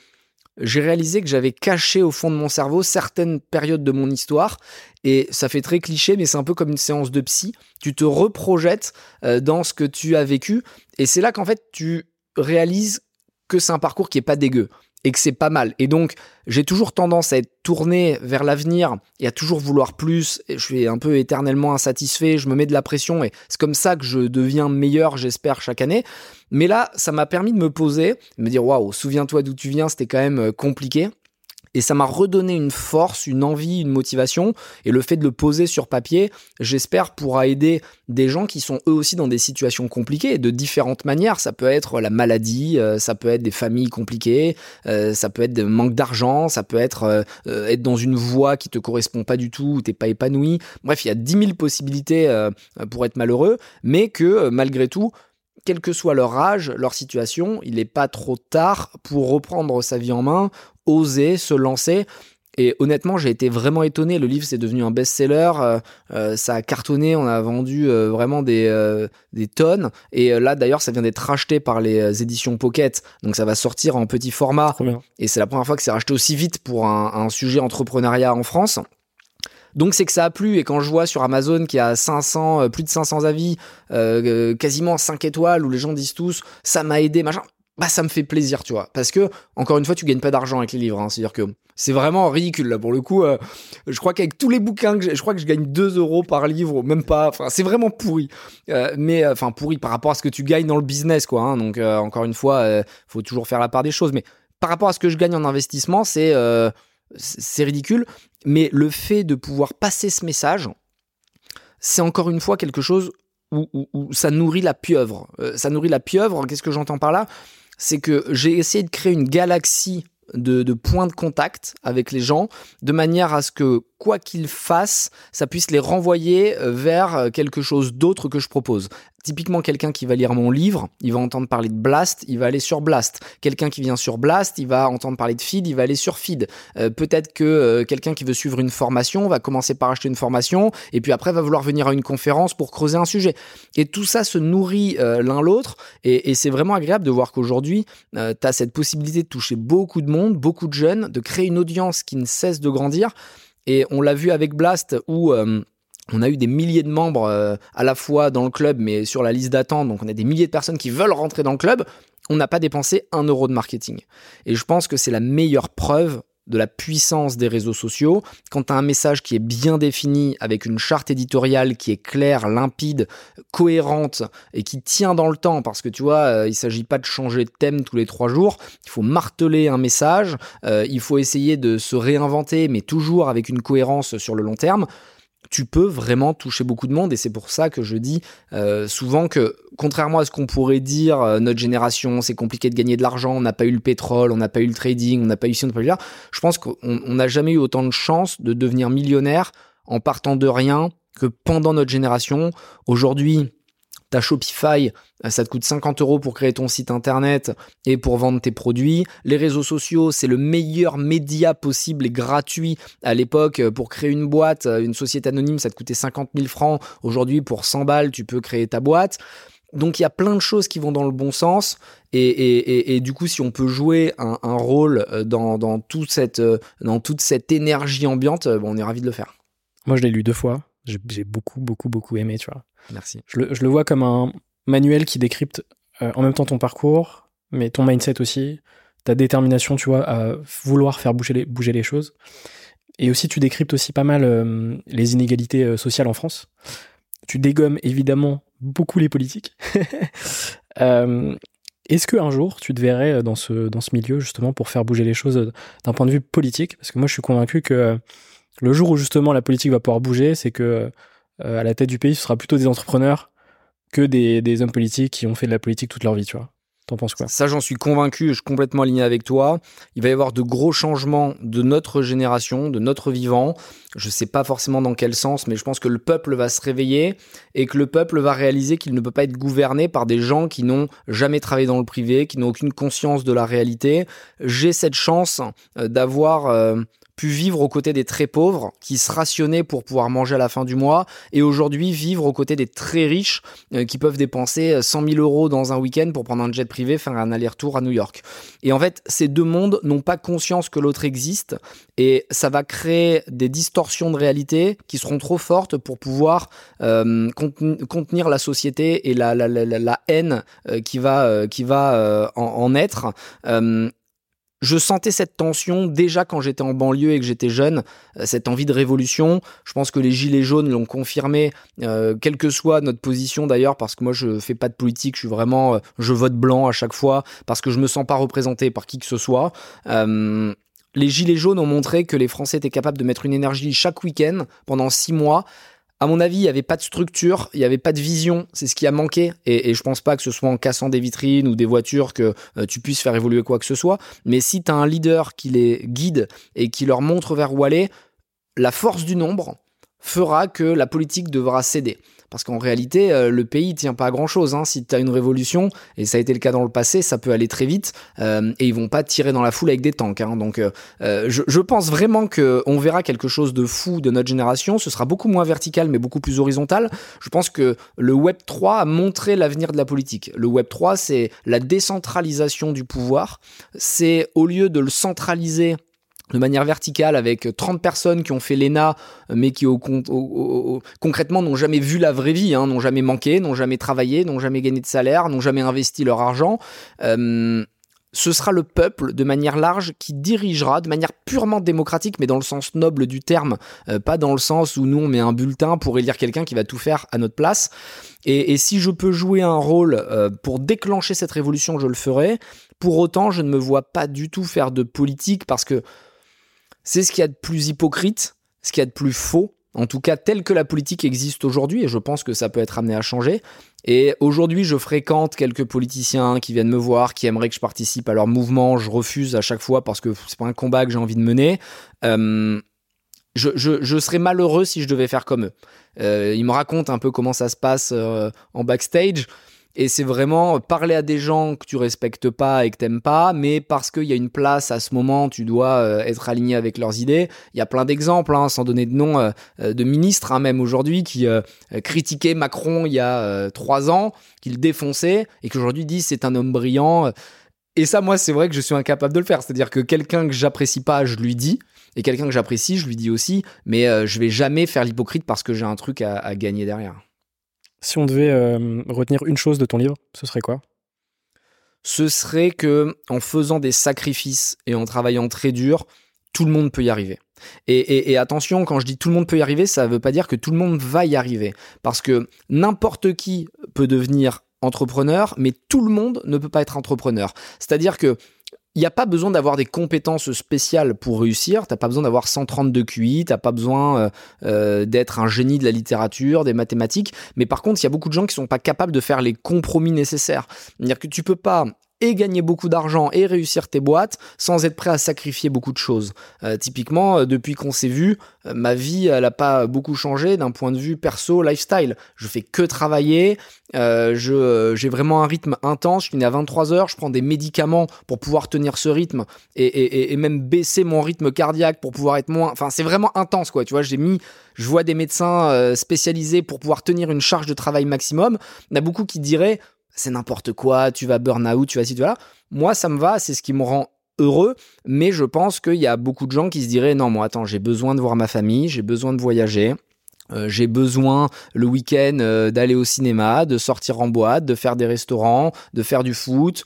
j'ai réalisé que j'avais caché au fond de mon cerveau certaines périodes de mon histoire. Et ça fait très cliché, mais c'est un peu comme une séance de psy. Tu te reprojettes euh, dans ce que tu as vécu. Et c'est là qu'en fait, tu réalises que c'est un parcours qui est pas dégueu et que c'est pas mal. Et donc, j'ai toujours tendance à être tourné vers l'avenir et à toujours vouloir plus. je suis un peu éternellement insatisfait, je me mets de la pression et c'est comme ça que je deviens meilleur, j'espère, chaque année. Mais là, ça m'a permis de me poser, de me dire waouh, souviens-toi d'où tu viens, c'était quand même euh, compliqué. Et ça m'a redonné une force, une envie, une motivation. Et le fait de le poser sur papier, j'espère, pourra aider des gens qui sont eux aussi dans des situations compliquées de différentes manières. Ça peut être la maladie, euh, ça peut être des familles compliquées, euh, ça peut être des manque d'argent, ça peut être euh, être dans une voie qui te correspond pas du tout, où t'es pas épanoui. Bref, il y a 10 000 possibilités pour être malheureux, mais que malgré tout, quel que soit leur âge, leur situation, il n'est pas trop tard pour reprendre sa vie en main, oser se lancer. Et honnêtement, j'ai été vraiment étonné. Le livre, c'est devenu un best-seller. Euh, euh, ça a cartonné. On a vendu euh, vraiment des, des tonnes. Et là, d'ailleurs, ça vient d'être racheté par les éditions Pocket. Donc, ça va sortir en petit format. Et c'est la première fois que c'est racheté aussi vite pour un, un sujet entrepreneuriat en France. Donc c'est que ça a plu et quand je vois sur Amazon qu'il y a 500, euh, plus de 500 avis, euh, euh, quasiment 5 étoiles où les gens disent tous ça m'a aidé, machin, bah ça me fait plaisir, tu vois. Parce que encore une fois, tu gagnes pas d'argent avec les livres, hein. c'est-à-dire que c'est vraiment ridicule là pour le coup. je crois qu'avec tous les bouquins, je crois que je gagne 2 euros par livre, même pas. Enfin, c'est vraiment pourri. mais enfin pourri par rapport à ce que tu gagnes dans le business, quoi. Hein. donc encore une fois, faut toujours faire la part des choses. Mais par rapport à ce que je gagne en investissement, c'est c'est ridicule, mais le fait de pouvoir passer ce message, c'est encore une fois quelque chose où, ça nourrit la pieuvre. Euh, ça nourrit la pieuvre, qu'est-ce que j'entends par là? C'est que j'ai essayé de créer une galaxie de, points de contact avec les gens, de manière à ce que quoi qu'ils fassent, ça puisse les renvoyer euh, vers euh, quelque chose d'autre que je propose. Typiquement, quelqu'un qui va lire mon livre, il va entendre parler de Blast, il va aller sur Blast. Quelqu'un qui vient sur Blast, il va entendre parler de Feed, il va aller sur Feed. Euh, peut-être que quelqu'un qui veut suivre une formation va commencer par acheter une formation et puis après va vouloir venir à une conférence pour creuser un sujet. Et tout ça se nourrit l'un l'autre et, et c'est vraiment agréable de voir qu'aujourd'hui, tu as cette possibilité de toucher beaucoup de monde, beaucoup de jeunes, de créer une audience qui ne cesse de grandir. Et on l'a vu avec Blast où euh, on a eu des milliers de membres euh, à la fois dans le club, mais sur la liste d'attente. Donc on a des milliers de personnes qui veulent rentrer dans le club. On n'a pas dépensé un euro de marketing. Et je pense que c'est la meilleure preuve de la puissance des réseaux sociaux, quand tu as un message qui est bien défini, avec une charte éditoriale qui est claire, limpide, cohérente et qui tient dans le temps, parce que tu vois, euh, il s'agit pas de changer de thème tous les trois jours, il faut marteler un message, euh, il faut essayer de se réinventer, mais toujours avec une cohérence sur le long terme tu peux vraiment toucher beaucoup de monde et c'est pour ça que je dis euh, souvent que contrairement à ce qu'on pourrait dire euh, notre génération c'est compliqué de gagner de l'argent on n'a pas eu le pétrole on n'a pas eu le trading on n'a pas eu ci on n'a pas eu là je pense qu'on n'a jamais eu autant de chance de devenir millionnaire en partant de rien que pendant notre génération aujourd'hui ta Shopify, euh, ça te coûte 50 euros pour créer ton site internet et pour vendre tes produits. Les réseaux sociaux, c'est le meilleur média possible et gratuit à l'époque euh, pour créer une boîte. Une société anonyme, ça te coûtait 50 000 francs. Aujourd'hui, pour 100 balles, tu peux créer ta boîte. Donc il y a plein de choses qui vont dans le bon sens et, du coup si on peut jouer un, rôle dans, dans, cette, dans toute cette énergie ambiante, on est ravi de le faire. Moi je l'ai lu deux fois, j'ai beaucoup beaucoup beaucoup aimé, tu vois. Merci. Je le, vois comme un manuel qui décrypte euh, en même temps ton parcours, mais ton mindset aussi, ta détermination, tu vois, à vouloir faire bouger les, bouger les choses. Et aussi, tu décryptes aussi pas mal euh, les inégalités euh, sociales en France. Tu dégommes évidemment beaucoup les politiques. Est-ce qu'un jour, tu te verrais dans ce, dans ce milieu, justement, pour faire bouger les choses d'un point de vue politique? Parce que moi, je suis convaincu que le jour où, justement, la politique va pouvoir bouger, c'est que euh, à la tête du pays, ce sera plutôt des entrepreneurs que des, hommes politiques qui ont fait de la politique toute leur vie, tu vois. T'en penses quoi? Ça, j'en suis convaincu, je suis complètement aligné avec toi. Il va y avoir de gros changements de notre génération, de notre vivant. Je sais pas forcément dans quel sens, mais je pense que le peuple va se réveiller et que le peuple va réaliser qu'il ne peut pas être gouverné par des gens qui n'ont jamais travaillé dans le privé, qui n'ont aucune conscience de la réalité. J'ai cette chance euh, d'avoir euh, pu vivre aux côtés des très pauvres qui se rationnaient pour pouvoir manger à la fin du mois et aujourd'hui vivre aux côtés des très riches euh, qui peuvent dépenser 100 euh, 000 euros dans un week-end pour prendre un jet privé, faire un aller-retour à New York. Et en fait, ces deux mondes n'ont pas conscience que l'autre existe et ça va créer des distorsions de réalité qui seront trop fortes pour pouvoir euh, contenir la société et la, haine qui va, qui va en, être je sentais cette tension déjà quand j'étais en banlieue et que j'étais jeune, euh, cette envie de révolution. Je pense que les gilets jaunes l'ont confirmé, euh, quelle que soit notre position d'ailleurs, parce que moi je fais pas de politique, je suis vraiment, euh, je vote blanc à chaque fois parce que je me sens pas représenté par qui que ce soit. les gilets jaunes ont montré que les Français étaient capables de mettre une énergie chaque week-end pendant six mois à mon avis, il n'y avait pas de structure, il n'y avait pas de vision. C'est ce qui a manqué. Et, et, je pense pas que ce soit en cassant des vitrines ou des voitures que euh, tu puisses faire évoluer quoi que ce soit. Mais si tu as un leader qui les guide et qui leur montre vers où aller, la force du nombre fera que la politique devra céder. Parce qu'en réalité, euh, le pays tient pas à grand chose. Hein. Si tu as une révolution, et ça a été le cas dans le passé, ça peut aller très vite, euh, et ils vont pas tirer dans la foule avec des tanks. Hein. Donc euh, je, je, pense vraiment qu'on verra quelque chose de fou de notre génération. Ce sera beaucoup moins vertical, mais beaucoup plus horizontal. Je pense que le Web 3 a montré l'avenir de la politique. Le Web 3, c'est la décentralisation du pouvoir. C'est au lieu de le centraliser de manière verticale avec 30 personnes qui ont fait l'ENA mais qui au, concrètement n'ont jamais vu la vraie vie, hein, n'ont jamais manqué, n'ont jamais travaillé, n'ont jamais gagné de salaire, n'ont jamais investi leur argent. Euh, ce sera le peuple de manière large qui dirigera de manière purement démocratique, mais dans le sens noble du terme, euh, pas dans le sens où nous on met un bulletin pour élire quelqu'un qui va tout faire à notre place. Et, si je peux jouer un rôle euh, pour déclencher cette révolution, je le ferai. Pour autant, je ne me vois pas du tout faire de politique parce que c'est ce qu'il y a de plus hypocrite, ce qu'il y a de plus faux, en tout cas tel que la politique existe aujourd'hui, et je pense que ça peut être amené à changer. Et aujourd'hui, je fréquente quelques politiciens qui viennent me voir, qui aimeraient que je participe à leur mouvement. Je refuse à chaque fois parce que c'est pas un combat que j'ai envie de mener. Euh, je, serais malheureux si je devais faire comme eux. Euh, ils me racontent un peu comment ça se passe euh, en backstage. Et c'est vraiment parler à des gens que tu respectes pas et que t'aimes pas, mais parce qu'il y a une place à ce moment, tu dois euh, être aligné avec leurs idées. Il y a plein d'exemples, hein, sans donner de nom, euh, euh, de ministres hein, même aujourd'hui qui critiquaient Macron il y a trois ans, qui le défonçaient et qu'aujourd'hui disent c'est un homme brillant. Et ça, moi, c'est vrai que je suis incapable de le faire. C'est-à-dire que quelqu'un que j'apprécie pas, je lui dis, et quelqu'un que j'apprécie, je lui dis aussi, mais je vais jamais faire l'hypocrite parce que j'ai un truc à gagner derrière. Si on devait euh, retenir une chose de ton livre, ce serait quoi? Ce serait que en faisant des sacrifices et en travaillant très dur, tout le monde peut y arriver. Et, attention, quand je dis tout le monde peut y arriver, ça ne veut pas dire que tout le monde va y arriver. Parce que n'importe qui peut devenir entrepreneur, mais tout le monde ne peut pas être entrepreneur. C'est-à-dire que il n'y a pas besoin d'avoir des compétences spéciales pour réussir. T'as pas besoin d'avoir 132 QI, t'as pas besoin euh, euh, d'être un génie de la littérature, des mathématiques. Mais par contre, il y a beaucoup de gens qui sont pas capables de faire les compromis nécessaires. C'est-à-dire que tu peux pas et gagner beaucoup d'argent et réussir tes boîtes sans être prêt à sacrifier beaucoup de choses. Euh, typiquement, euh, depuis qu'on s'est vu, euh, ma vie, elle n'a pas beaucoup changé d'un point de vue perso, lifestyle. Je fais que travailler, je, j'ai vraiment un rythme intense, je finis à 23 heures, je prends des médicaments pour pouvoir tenir ce rythme et, et, et même baisser mon rythme cardiaque pour pouvoir être moins... Enfin, c'est vraiment intense, quoi. Tu vois, j'ai mis... Je vois des médecins spécialisés pour pouvoir tenir une charge de travail maximum. Il y en a beaucoup qui diraient c'est n'importe quoi, tu vas burn out, tu vas ci, tu vas là. Moi, ça me va, c'est ce qui me rend heureux, mais je pense qu'il y a beaucoup de gens qui se diraient non, moi, attends, j'ai besoin de voir ma famille, j'ai besoin de voyager. Euh, j'ai besoin le week-end euh, d'aller au cinéma, de sortir en boîte, de faire des restaurants, de faire du foot.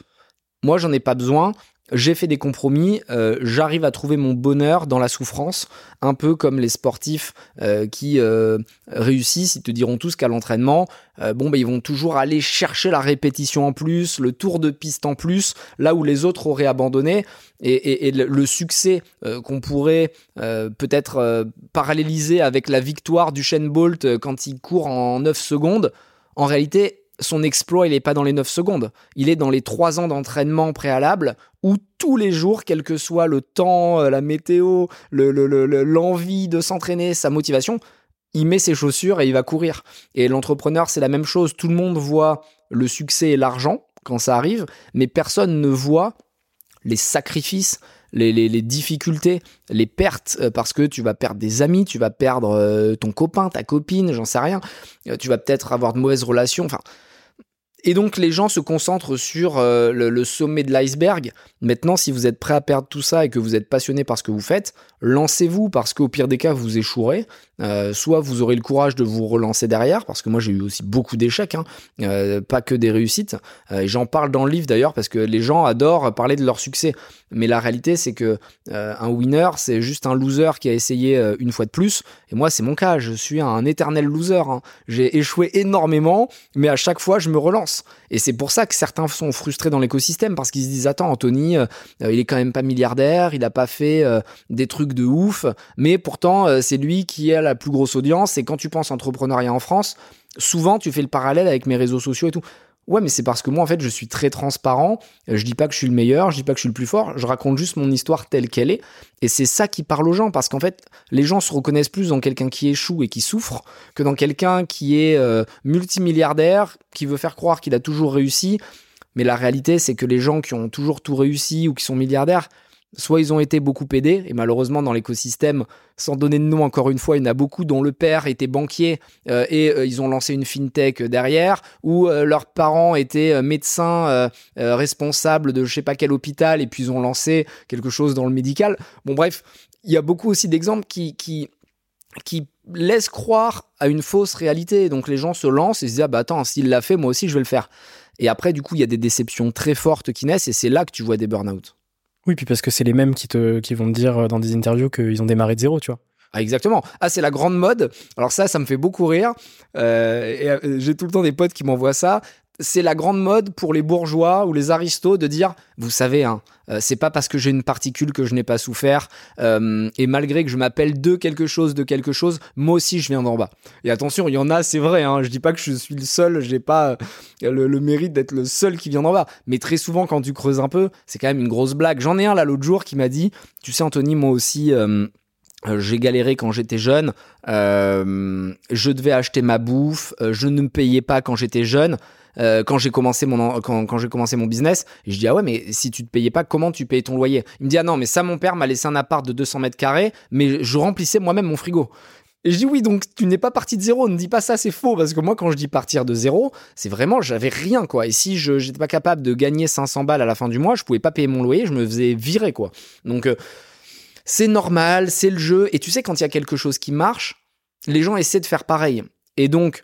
Moi, j'en ai pas besoin j'ai fait des compromis, euh, j'arrive à trouver mon bonheur dans la souffrance, un peu comme les sportifs euh, qui euh, réussissent, ils te diront tous qu'à l'entraînement, bon, bah, ils vont toujours aller chercher la répétition en plus, le tour de piste en plus, là où les autres auraient abandonné, et, le succès qu'on pourrait peut-être paralléliser avec la victoire du Shane Bolt quand il court en 9 secondes, en réalité, son exploit, il n'est pas dans les 9 secondes. Il est dans les 3 ans d'entraînement préalable où tous les jours, quel que soit le temps, euh, la météo, l'envie de s'entraîner, sa motivation, il met ses chaussures et il va courir. Et l'entrepreneur, c'est la même chose. Tout le monde voit le succès et l'argent quand ça arrive, mais personne ne voit les sacrifices, les, difficultés, les pertes, euh, parce que tu vas perdre des amis, tu vas perdre euh, ton copain, ta copine, j'en sais rien, tu vas peut-être avoir de mauvaises relations, enfin, et donc les gens se concentrent sur euh, le, sommet de l'iceberg. Maintenant, si vous êtes prêt à perdre tout ça et que vous êtes passionné par ce que vous faites, lancez-vous parce qu'au pire des cas, vous échouerez. Euh, soit vous aurez le courage de vous relancer derrière, parce que moi j'ai eu aussi beaucoup d'échecs, hein, euh, pas que des réussites. et j'en parle dans le livre d'ailleurs parce que les gens adorent parler de leur succès. Mais la réalité, c'est que un winner, c'est juste un loser qui a essayé une fois de plus. Et moi, c'est mon cas. Je suis un éternel loser. Hein. J'ai échoué énormément, mais à chaque fois, je me relance. Et c'est pour ça que certains sont frustrés dans l'écosystème parce qu'ils se disent attends Anthony, euh, il est quand même pas milliardaire, il a pas fait euh, des trucs de ouf, mais pourtant euh, c'est lui qui a la plus grosse audience. Et quand tu penses entrepreneuriat en France, souvent tu fais le parallèle avec mes réseaux sociaux et tout. Ouais, mais c'est parce que moi, en fait, je suis très transparent. Je dis pas que je suis le meilleur, je dis pas que je suis le plus fort. Je raconte juste mon histoire telle qu'elle est. Et c'est ça qui parle aux gens, parce qu'en fait, les gens se reconnaissent plus dans quelqu'un qui échoue et qui souffre que dans quelqu'un qui est euh, multimilliardaire, qui veut faire croire qu'il a toujours réussi. Mais la réalité, c'est que les gens qui ont toujours tout réussi ou qui sont milliardaires, soit ils ont été beaucoup aidés, et malheureusement dans l'écosystème, sans donner de nom encore une fois, il y en a beaucoup dont le père était banquier euh, et euh, ils ont lancé une fintech derrière, ou euh, leurs parents étaient médecins responsables de je sais pas quel hôpital et puis ils ont lancé quelque chose dans le médical. Bon bref, il y a beaucoup aussi d'exemples qui, qui, qui laissent croire à une fausse réalité. Donc les gens se lancent et se disent ah bah attends, s'il l'a fait, moi aussi je vais le faire. Et après, du coup, il y a des déceptions très fortes qui naissent et c'est là que tu vois des burn-out. Oui, puis parce que c'est les mêmes qui, te, vont te dire euh, dans des interviews qu'ils ont démarré de zéro, tu vois. Ah, exactement. Ah, c'est la grande mode. Alors ça, ça me fait beaucoup rire. Euh, et euh, j'ai tout le temps des potes qui m'envoient ça c'est la grande mode pour les bourgeois ou les aristos de dire, vous savez, hein, c'est pas parce que j'ai une particule que je n'ai pas souffert, et malgré que je m'appelle de quelque chose, de quelque chose, moi aussi je viens d'en bas. Et attention, il y en a, c'est vrai, hein, je dis pas que je suis le seul, j'ai pas le, le, mérite d'être le seul qui vient d'en bas, mais très souvent quand tu creuses un peu, c'est quand même une grosse blague. J'en ai un là l'autre jour qui m'a dit, tu sais Anthony, moi aussi j'ai galéré quand j'étais jeune, je devais acheter ma bouffe, je ne me payais pas quand j'étais jeune. Quand j'ai commencé mon quand j'ai commencé mon business, je dis ah ouais mais si tu te payais pas comment tu payais ton loyer? Il me dit ah non mais ça mon père m'a laissé un appart de 200 mètres carrés mais je remplissais moi-même mon frigo. Et je dis oui, donc tu n'es pas parti de zéro, ne dis pas ça, c'est faux, parce que moi quand je dis partir de zéro, c'est vraiment, j'avais rien quoi. Et si je n'étais pas capable de gagner 500 balles à la fin du mois, je pouvais pas payer mon loyer, je me faisais virer quoi. Donc euh, c'est normal, c'est le jeu. Et tu sais, quand il y a quelque chose qui marche, les gens essaient de faire pareil. Et donc,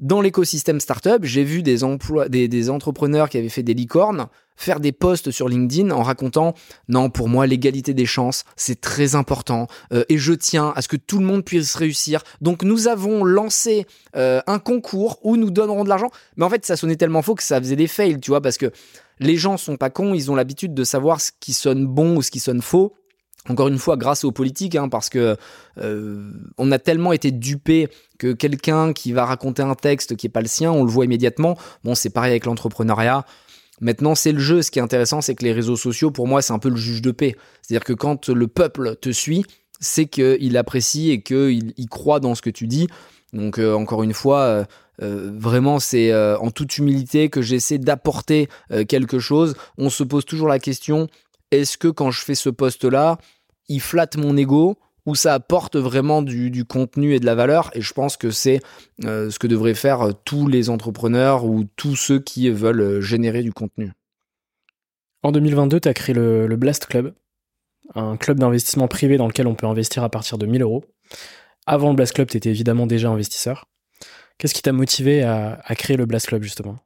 dans l'écosystème startup, j'ai vu des, emplois, des, entrepreneurs qui avaient fait des licornes faire des posts sur LinkedIn en racontant non pour moi l'égalité des chances c'est très important euh, et je tiens à ce que tout le monde puisse réussir. Donc nous avons lancé euh, un concours où nous donnerons de l'argent. Mais en fait ça sonnait tellement faux que ça faisait des fails tu vois parce que les gens sont pas cons ils ont l'habitude de savoir ce qui sonne bon ou ce qui sonne faux encore une fois, grâce aux politiques, hein, parce que euh, on a tellement été dupé que quelqu'un qui va raconter un texte qui est pas le sien, on le voit immédiatement. Bon, c'est pareil avec l'entrepreneuriat. Maintenant, c'est le jeu. Ce qui est intéressant, c'est que les réseaux sociaux, pour moi, c'est un peu le juge de paix. C'est-à-dire que quand le peuple te suit, c'est qu'il apprécie et qu'il il croit dans ce que tu dis. Donc, euh, encore une fois, euh, vraiment, c'est en toute humilité que j'essaie d'apporter quelque chose. On se pose toujours la question est-ce que quand je fais ce poste-là, il flatte mon ego ou ça apporte vraiment du, contenu et de la valeur. Et je pense que c'est euh, ce que devraient faire euh, tous les entrepreneurs ou tous ceux qui veulent euh, générer du contenu. En 2022, tu as créé le, Blast Club, un club d'investissement privé dans lequel on peut investir à partir de 1000 euros. Avant le Blast Club, tu étais évidemment déjà investisseur. Qu'est-ce qui t'a motivé à créer le Blast Club justement?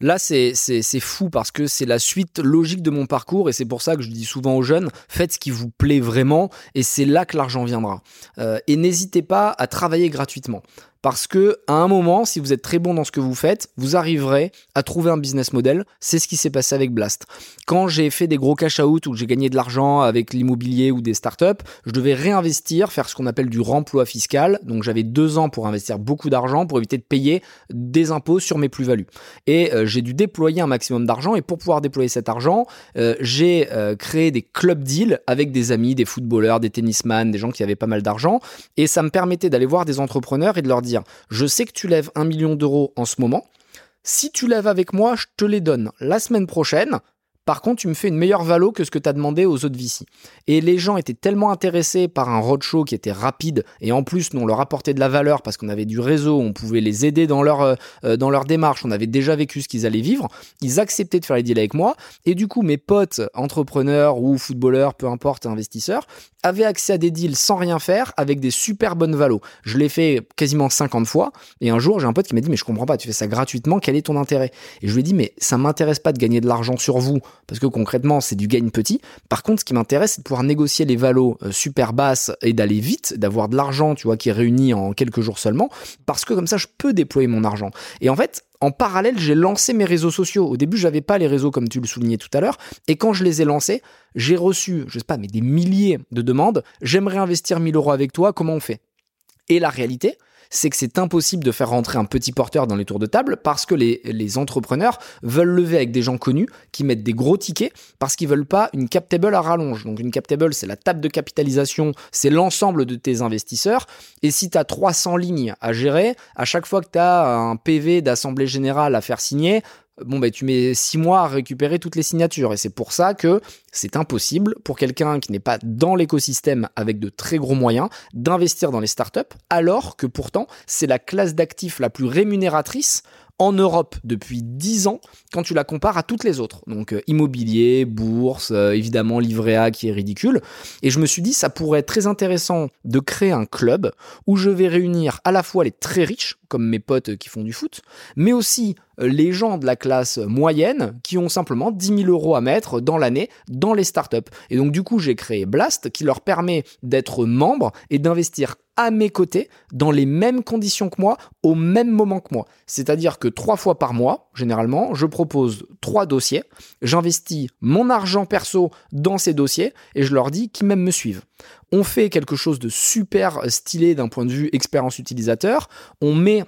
Là, c'est fou parce que c'est la suite logique de mon parcours et c'est pour ça que je dis souvent aux jeunes, faites ce qui vous plaît vraiment et c'est là que l'argent viendra. Euh, et n'hésitez pas à travailler gratuitement. Parce que à un moment, si vous êtes très bon dans ce que vous faites, vous arriverez à trouver un business model. C'est ce qui s'est passé avec Blast. Quand j'ai fait des gros cash out ou j'ai gagné de l'argent avec l'immobilier ou des startups, je devais réinvestir, faire ce qu'on appelle du remploi fiscal. Donc j'avais deux ans pour investir beaucoup d'argent pour éviter de payer des impôts sur mes plus-values. Et euh, j'ai dû déployer un maximum d'argent. Et pour pouvoir déployer cet argent, euh, j'ai euh, créé des club deals avec des amis, des footballeurs, des tennisman, des gens qui avaient pas mal d'argent. Et ça me permettait d'aller voir des entrepreneurs et de leur dire je sais que tu lèves un million d'euros en ce moment. Si tu lèves avec moi, je te les donne la semaine prochaine. Par contre, tu me fais une meilleure valo que ce que tu as demandé aux autres VC. Et les gens étaient tellement intéressés par un roadshow qui était rapide et en plus, nous, on leur apportait de la valeur parce qu'on avait du réseau, on pouvait les aider dans leur, euh, euh, dans leur démarche, on avait déjà vécu ce qu'ils allaient vivre. Ils acceptaient de faire les deals avec moi. Et du coup, mes potes, entrepreneurs ou footballeurs, peu importe, investisseurs, avaient accès à des deals sans rien faire avec des super bonnes valos. Je l'ai fait quasiment 50 fois. Et un jour, j'ai un pote qui m'a dit, mais je comprends pas, tu fais ça gratuitement, quel est ton intérêt? Et je lui ai dit, mais ça m'intéresse pas de gagner de l'argent sur vous parce que concrètement, c'est du gain petit. Par contre, ce qui m'intéresse, c'est de pouvoir négocier les valos euh, super basses et d'aller vite, d'avoir de l'argent, tu vois, qui est réuni en quelques jours seulement, parce que comme ça, je peux déployer mon argent. Et en fait, en parallèle, j'ai lancé mes réseaux sociaux. Au début, j'avais pas les réseaux comme tu le soulignais tout à l'heure. Et quand je les ai lancés, j'ai reçu, je sais pas, mais des milliers de demandes. J'aimerais investir 1000 euros avec toi. Comment on fait? Et la réalité, c'est que c'est impossible de faire rentrer un petit porteur dans les tours de table parce que les, les entrepreneurs veulent lever avec des gens connus qui mettent des gros tickets parce qu'ils veulent pas une cap table à rallonge. Donc une cap table, c'est la table de capitalisation, c'est l'ensemble de tes investisseurs. Et si tu as 300 lignes à gérer, à chaque fois que tu as un PV d'assemblée générale à faire signer, bon ben tu mets six mois à récupérer toutes les signatures et c'est pour ça que c'est impossible pour quelqu'un qui n'est pas dans l'écosystème avec de très gros moyens d'investir dans les startups alors que pourtant c'est la classe d'actifs la plus rémunératrice en Europe depuis 10 ans quand tu la compares à toutes les autres. Donc euh, immobilier, bourse, euh, évidemment livret A qui est ridicule. Et je me suis dit ça pourrait être très intéressant de créer un club où je vais réunir à la fois les très riches comme mes potes qui font du foot, mais aussi euh, les gens de la classe moyenne qui ont simplement 10 000 euros à mettre dans l'année dans les startups. Et donc du coup, j'ai créé Blast qui leur permet d'être membres et d'investir à mes côtés dans les mêmes conditions que moi au même moment que moi. C'est-à-dire que trois fois par mois, généralement, je propose trois dossiers, j'investis mon argent perso dans ces dossiers et je leur dis qu'ils même me suivent. On fait quelque chose de super stylé d'un point de vue expérience utilisateur, on met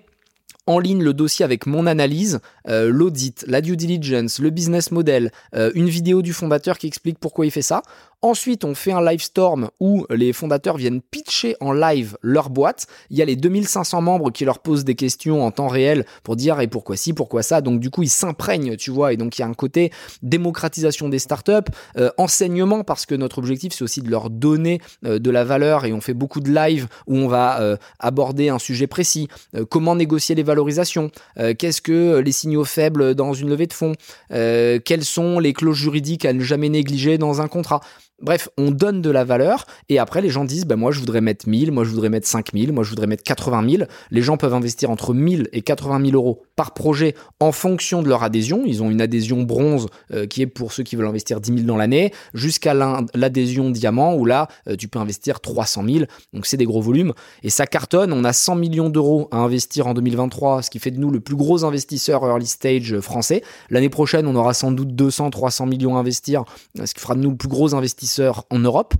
en ligne le dossier avec mon analyse, euh, l'audit, la due diligence, le business model, euh, une vidéo du fondateur qui explique pourquoi il fait ça. Ensuite, on fait un live storm où les fondateurs viennent pitcher en live leur boîte. Il y a les 2500 membres qui leur posent des questions en temps réel pour dire et pourquoi ci, pourquoi ça. Donc du coup, ils s'imprègnent, tu vois. Et donc il y a un côté démocratisation des startups, euh, enseignement parce que notre objectif c'est aussi de leur donner euh, de la valeur et on fait beaucoup de live où on va euh, aborder un sujet précis. comment négocier les valorisations? Qu'est-ce que les signaux faibles dans une levée de fonds? Quelles sont les clauses juridiques à ne jamais négliger dans un contrat? Bref, on donne de la valeur et après les gens disent bah moi je voudrais mettre 1000, moi je voudrais mettre 5000, moi je voudrais mettre 80 000. Les gens peuvent investir entre 1000 et 80 000 euros par projet en fonction de leur adhésion. Ils ont une adhésion bronze euh, qui est pour ceux qui veulent investir 10 000 dans l'année jusqu'à l'adhésion diamant où là euh, tu peux investir 300 000. Donc c'est des gros volumes et ça cartonne. On a 100 millions d'euros à investir en 2023, ce qui fait de nous le plus gros investisseur early stage français. L'année prochaine on aura sans doute 200, 300 millions à investir, ce qui fera de nous le plus gros investisseur en Europe.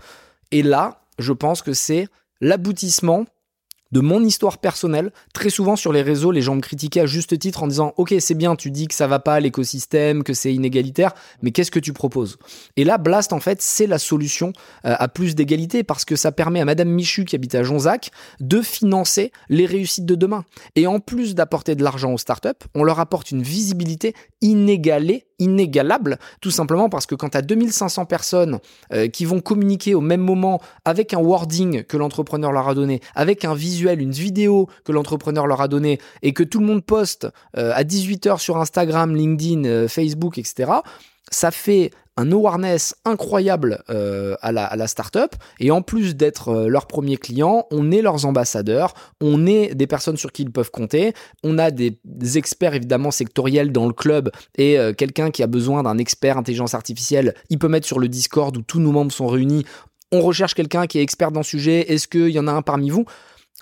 Et là, je pense que c'est l'aboutissement de mon histoire personnelle. Très souvent sur les réseaux, les gens me critiquaient à juste titre en disant Ok, c'est bien, tu dis que ça va pas l'écosystème, que c'est inégalitaire, mais qu'est-ce que tu proposes? Et là, Blast, en fait, c'est la solution euh, à plus d'égalité parce que ça permet à Madame Michu qui habite à Jonzac de financer les réussites de demain. Et en plus d'apporter de l'argent aux startups, on leur apporte une visibilité inégalée inégalable, tout simplement parce que quand tu as 2500 personnes euh, qui vont communiquer au même moment avec un wording que l'entrepreneur leur a donné, avec un visuel une vidéo que l'entrepreneur leur a donné et que tout le monde poste euh, à 18h sur Instagram, LinkedIn, euh, Facebook, etc., ça fait un awareness incroyable euh, à, la, startup. Et en plus d'être leur premier client, on est leurs ambassadeurs, on est des personnes sur qui ils peuvent compter. On a des, experts évidemment sectoriels dans le club et quelqu'un qui a besoin d'un expert intelligence artificielle, il peut mettre sur le Discord où tous nos membres sont réunis. On recherche quelqu'un qui est expert dans le sujet. Est-ce qu'il y en a un parmi vous?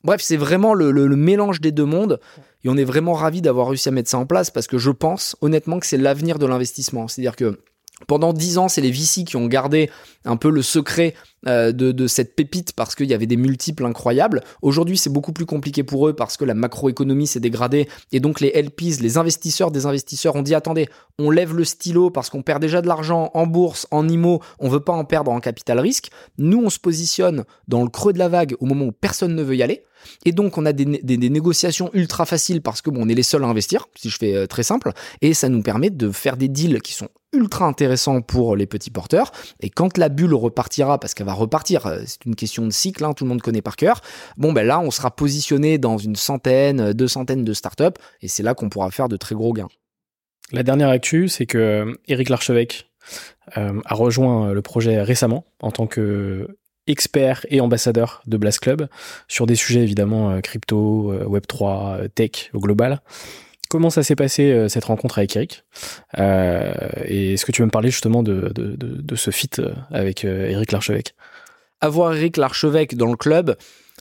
Bref, c'est vraiment le, mélange des deux mondes. Et on est vraiment ravis d'avoir réussi à mettre ça en place parce que je pense honnêtement que c'est l'avenir de l'investissement. C'est-à-dire que pendant dix ans, c'est les VC qui ont gardé un peu le secret euh, de, cette pépite parce qu'il y avait des multiples incroyables. Aujourd'hui, c'est beaucoup plus compliqué pour eux parce que la macroéconomie s'est dégradée et donc les LPs, les investisseurs des investisseurs ont dit attendez, on lève le stylo parce qu'on perd déjà de l'argent en bourse, en IMO, on veut pas en perdre en capital risque. Nous, on se positionne dans le creux de la vague au moment où personne ne veut y aller. Et donc, on a des, négociations ultra faciles parce que bon, on est les seuls à investir, si je fais euh, très simple, et ça nous permet de faire des deals qui sont ultra intéressants pour les petits porteurs. Et quand la bulle repartira, parce qu'elle va repartir, euh, c'est une question de cycle, hein, tout le monde connaît par cœur, bon ben là, on sera positionné dans une centaine, deux centaines de startups, et c'est là qu'on pourra faire de très gros gains. La dernière actu, c'est que Eric Larchevêque euh, a rejoint le projet récemment en tant que expert et ambassadeur de Blast Club sur des sujets évidemment euh, crypto, Web3, tech au global. Comment ça s'est passé euh, cette rencontre avec Eric? Euh, Et est-ce que tu veux me parler justement de, ce fit euh, avec Eric Larchevêque? Avoir Eric Larchevêque dans le club,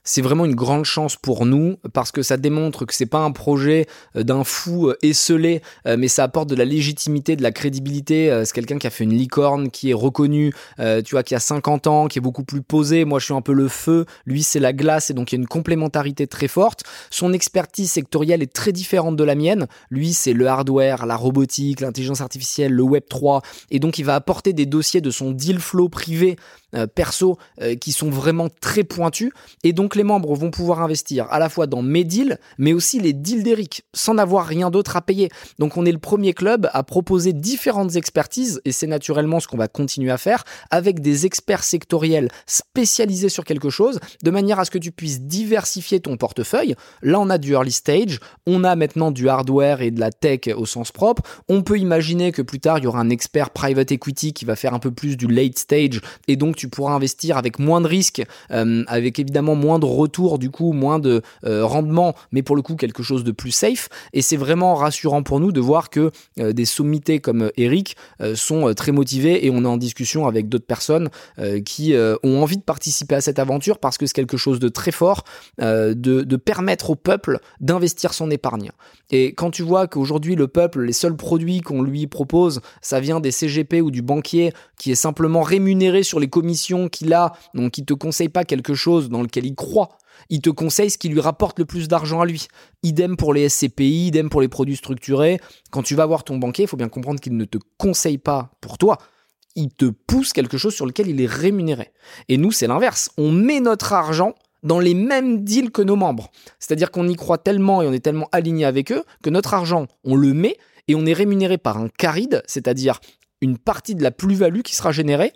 c'est vraiment une grande chance pour nous parce que ça démontre que c'est pas un projet euh, d'un fou euh, esselé, euh, mais ça apporte de la légitimité, de la crédibilité. C'est quelqu'un qui a fait une licorne, qui est reconnu, tu vois, qui a 50 ans, qui est beaucoup plus posé. Moi, je suis un peu le feu, lui, c'est la glace, et donc il y a une complémentarité très forte. Son expertise sectorielle est très différente de la mienne. Lui, c'est le hardware, la robotique, l'intelligence artificielle, le Web 3, et donc il va apporter des dossiers de son deal flow privé euh, perso euh, qui sont vraiment très pointus. Et donc les membres vont pouvoir investir à la fois dans mes deals, mais aussi les deals d'Eric, sans n'avoir rien d'autre à payer. Donc on est le premier club à proposer différentes expertises, et c'est naturellement ce qu'on va continuer à faire, avec des experts sectoriels spécialisés sur quelque chose, de manière à ce que tu puisses diversifier ton portefeuille. Là on a du early stage, on a maintenant du hardware et de la tech au sens propre. On peut imaginer que plus tard il y aura un expert private equity qui va faire un peu plus du late stage, et donc tu pourras investir avec moins de risques, euh, avec évidemment moins de retours, du coup, moins de euh, rendement, mais pour le coup, quelque chose de plus safe. Et c'est vraiment rassurant pour nous de voir que euh, des sommités comme Eric sont très motivés et on est en discussion avec d'autres personnes qui ont envie de participer à cette aventure parce que c'est quelque chose de très fort de, permettre au peuple d'investir son épargne. Et quand tu vois qu'aujourd'hui, le peuple, les seuls produits qu'on lui propose, ça vient des CGP ou du banquier qui est simplement rémunéré sur les commissions qu'il a, donc il te conseille pas quelque chose dans lequel il croit. Il te conseille ce qui lui rapporte le plus d'argent à lui. Idem pour les SCPI, idem pour les produits structurés. Quand tu vas voir ton banquier, il faut bien comprendre qu'il ne te conseille pas pour toi. il te pousse quelque chose sur lequel il est rémunéré. Et nous, c'est l'inverse. On met notre argent dans les mêmes deals que nos membres. C'est-à-dire qu'on y croit tellement et on est tellement aligné avec eux que notre argent, on le met et on est rémunéré par un caride, c'est-à-dire une partie de la plus-value qui sera générée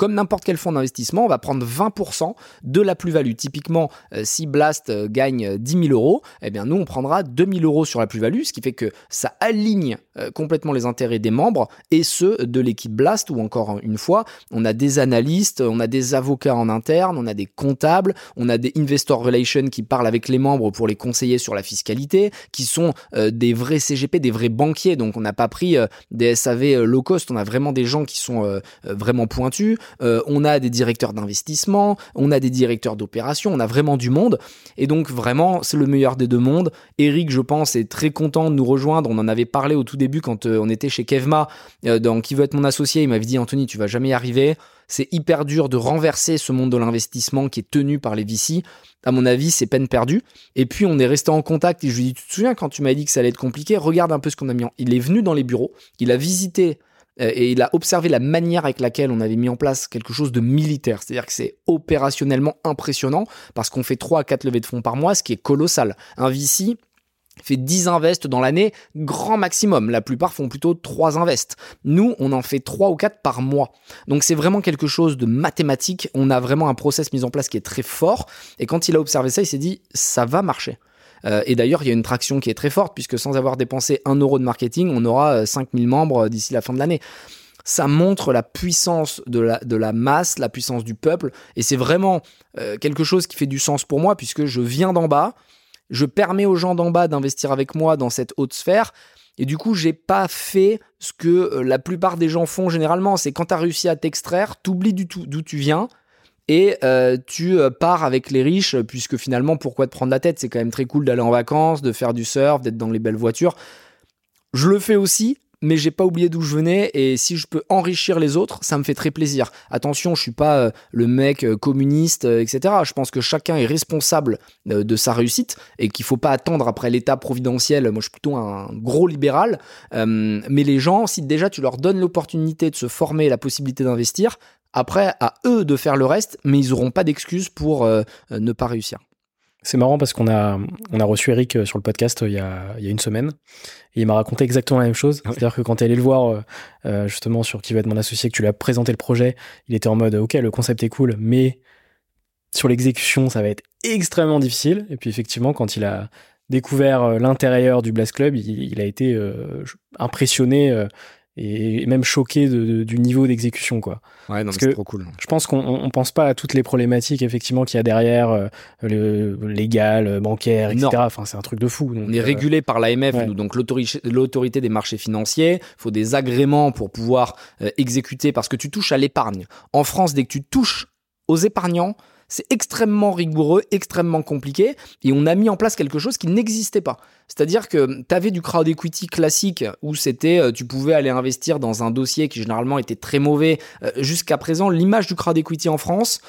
comme n'importe quel fonds d'investissement, on va prendre 20% de la plus-value. Typiquement, euh, si Blast euh, gagne 10 000 euros, eh bien nous, on prendra 2 000 euros sur la plus-value, ce qui fait que ça aligne euh, complètement les intérêts des membres et ceux de l'équipe Blast, ou encore une fois, on a des analystes, on a des avocats en interne, on a des comptables, on a des investor relations qui parlent avec les membres pour les conseiller sur la fiscalité, qui sont des vrais CGP, des vrais banquiers. Donc on n'a pas pris des SAV low cost, on a vraiment des gens qui sont vraiment pointus. Euh, on a des directeurs d'investissement, on a des directeurs d'opération, on a vraiment du monde. Et donc vraiment, c'est le meilleur des deux mondes. Eric, je pense, est très content de nous rejoindre. On en avait parlé au tout début quand euh, on était chez Kevma, euh, dans Qui veut être mon associé. Il m'avait dit, Anthony, tu vas jamais y arriver. C'est hyper dur de renverser ce monde de l'investissement qui est tenu par les VC. À mon avis, c'est peine perdue. Et puis, on est resté en contact et je lui ai dit, tu te souviens quand tu m'as dit que ça allait être compliqué? Regarde un peu ce qu'on a mis en... Il est venu dans les bureaux, il a visité et il a observé la manière avec laquelle on avait mis en place quelque chose de militaire. C'est-à-dire que c'est opérationnellement impressionnant parce qu'on fait 3 à 4 levées de fonds par mois, ce qui est colossal. Un VC fait 10 invests dans l'année, grand maximum. La plupart font plutôt 3 invests. Nous, on en fait 3 ou 4 par mois. Donc c'est vraiment quelque chose de mathématique. On a vraiment un process mis en place qui est très fort. Et quand il a observé ça, il s'est dit, ça va marcher. Euh, et d'ailleurs, il y a une traction qui est très forte, puisque sans avoir dépensé un euro de marketing, on aura 5000 euh, membres euh, d'ici la fin de l'année. Ça montre la puissance de la, de la masse, la puissance du peuple, et c'est vraiment quelque chose qui fait du sens pour moi, puisque je viens d'en bas, je permets aux gens d'en bas d'investir avec moi dans cette haute sphère, et du coup, j'ai pas fait ce que la plupart des gens font généralement, c'est quand tu as réussi à t'extraire, t'oublies du tout d'où tu viens, et euh, tu euh, pars avec les riches, puisque finalement, pourquoi te prendre la tête? C'est quand même très cool d'aller en vacances, de faire du surf, d'être dans les belles voitures. Je le fais aussi, mais j'ai pas oublié d'où je venais et si je peux enrichir les autres, ça me fait très plaisir. Attention, je suis pas euh, le mec communiste, etc. Je pense que chacun est responsable de sa réussite et qu'il faut pas attendre après l'état providentiel. Moi, je suis plutôt un gros libéral, mais les gens, si déjà tu leur donnes l'opportunité de se former, la possibilité d'investir, après, à eux de faire le reste, mais ils n'auront pas d'excuses pour euh, ne pas réussir. C'est marrant parce qu'on a, on a reçu Eric euh, sur le podcast euh, il y a, il y a une semaine et il m'a raconté exactement la même chose. Ah C'est-à-dire que quand tu es allé le voir justement sur qui va être mon associé, que tu lui as présenté le projet, il était en mode ok, le concept est cool, mais sur l'exécution, ça va être extrêmement difficile. Et puis effectivement, quand il a découvert l'intérieur du Blast Club, il, a été impressionné et même choqué du niveau d'exécution quoi. Ouais, non, c'est trop cool. Je pense qu'on on pense pas à toutes les problématiques effectivement qu'il y a derrière, euh, le légal, bancaire, etc. Enfin, c'est un truc de fou. on est euh, régulé par l'AMF, donc l'autorité des marchés financiers. Il faut des agréments pour pouvoir euh, exécuter parce que tu touches à l'épargne. En France, dès que tu touches aux épargnants, c'est extrêmement rigoureux, extrêmement compliqué, et on a mis en place quelque chose qui n'existait pas. C'est-à-dire que tu avais du crowd equity classique où c'était, euh, tu pouvais aller investir dans un dossier qui généralement était très mauvais. Euh, jusqu'à présent, l'image du crowd equity en France,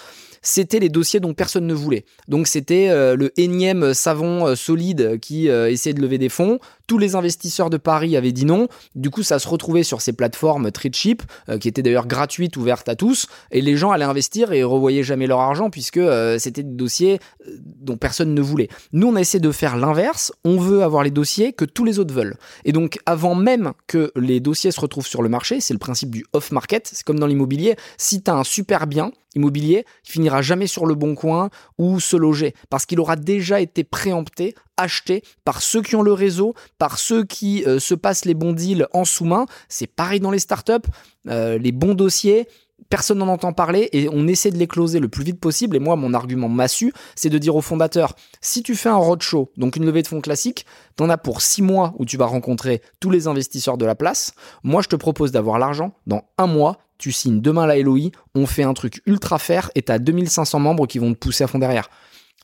c'était les dossiers dont personne ne voulait. Donc c'était euh, le énième savon solide qui essayait de lever des fonds. Tous les investisseurs de Paris avaient dit non. Du coup, ça se retrouvait sur ces plateformes très cheap, qui étaient d'ailleurs gratuites, ouvertes à tous. Et les gens allaient investir et revoyaient jamais leur argent puisque c'était des dossiers dont personne ne voulait. Nous, on a essayé de faire l'inverse. On veut avoir les dossiers que tous les autres veulent. Et donc, avant même que les dossiers se retrouvent sur le marché, c'est le principe du off-market. C'est comme dans l'immobilier. Si tu as un super bien, immobilier, il finira jamais sur le bon coin ou se loger parce qu'il aura déjà été préempté, acheté par ceux qui ont le réseau, par ceux qui euh, se passent les bons deals en sous-main. C'est pareil dans les startups, euh, les bons dossiers. Personne n'en entend parler et on essaie de les closer le plus vite possible. Et moi, mon argument massu, c'est de dire aux fondateurs, si tu fais un roadshow, donc une levée de fonds classique, t'en as pour six mois où tu vas rencontrer tous les investisseurs de la place. Moi, je te propose d'avoir l'argent dans un mois tu signes demain la LOI, on fait un truc ultra faire et tu as 2500 membres qui vont te pousser à fond derrière.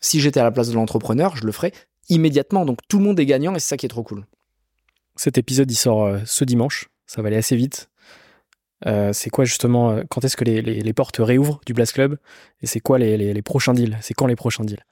Si j'étais à la place de l'entrepreneur, je le ferais immédiatement. Donc tout le monde est gagnant et c'est ça qui est trop cool. Cet épisode, il sort euh, ce dimanche. Ça va aller assez vite. Euh, c'est quoi justement, euh, quand est-ce que les, portes réouvrent du Blast Club? Et c'est quoi les, les prochains deals? C'est quand les prochains deals?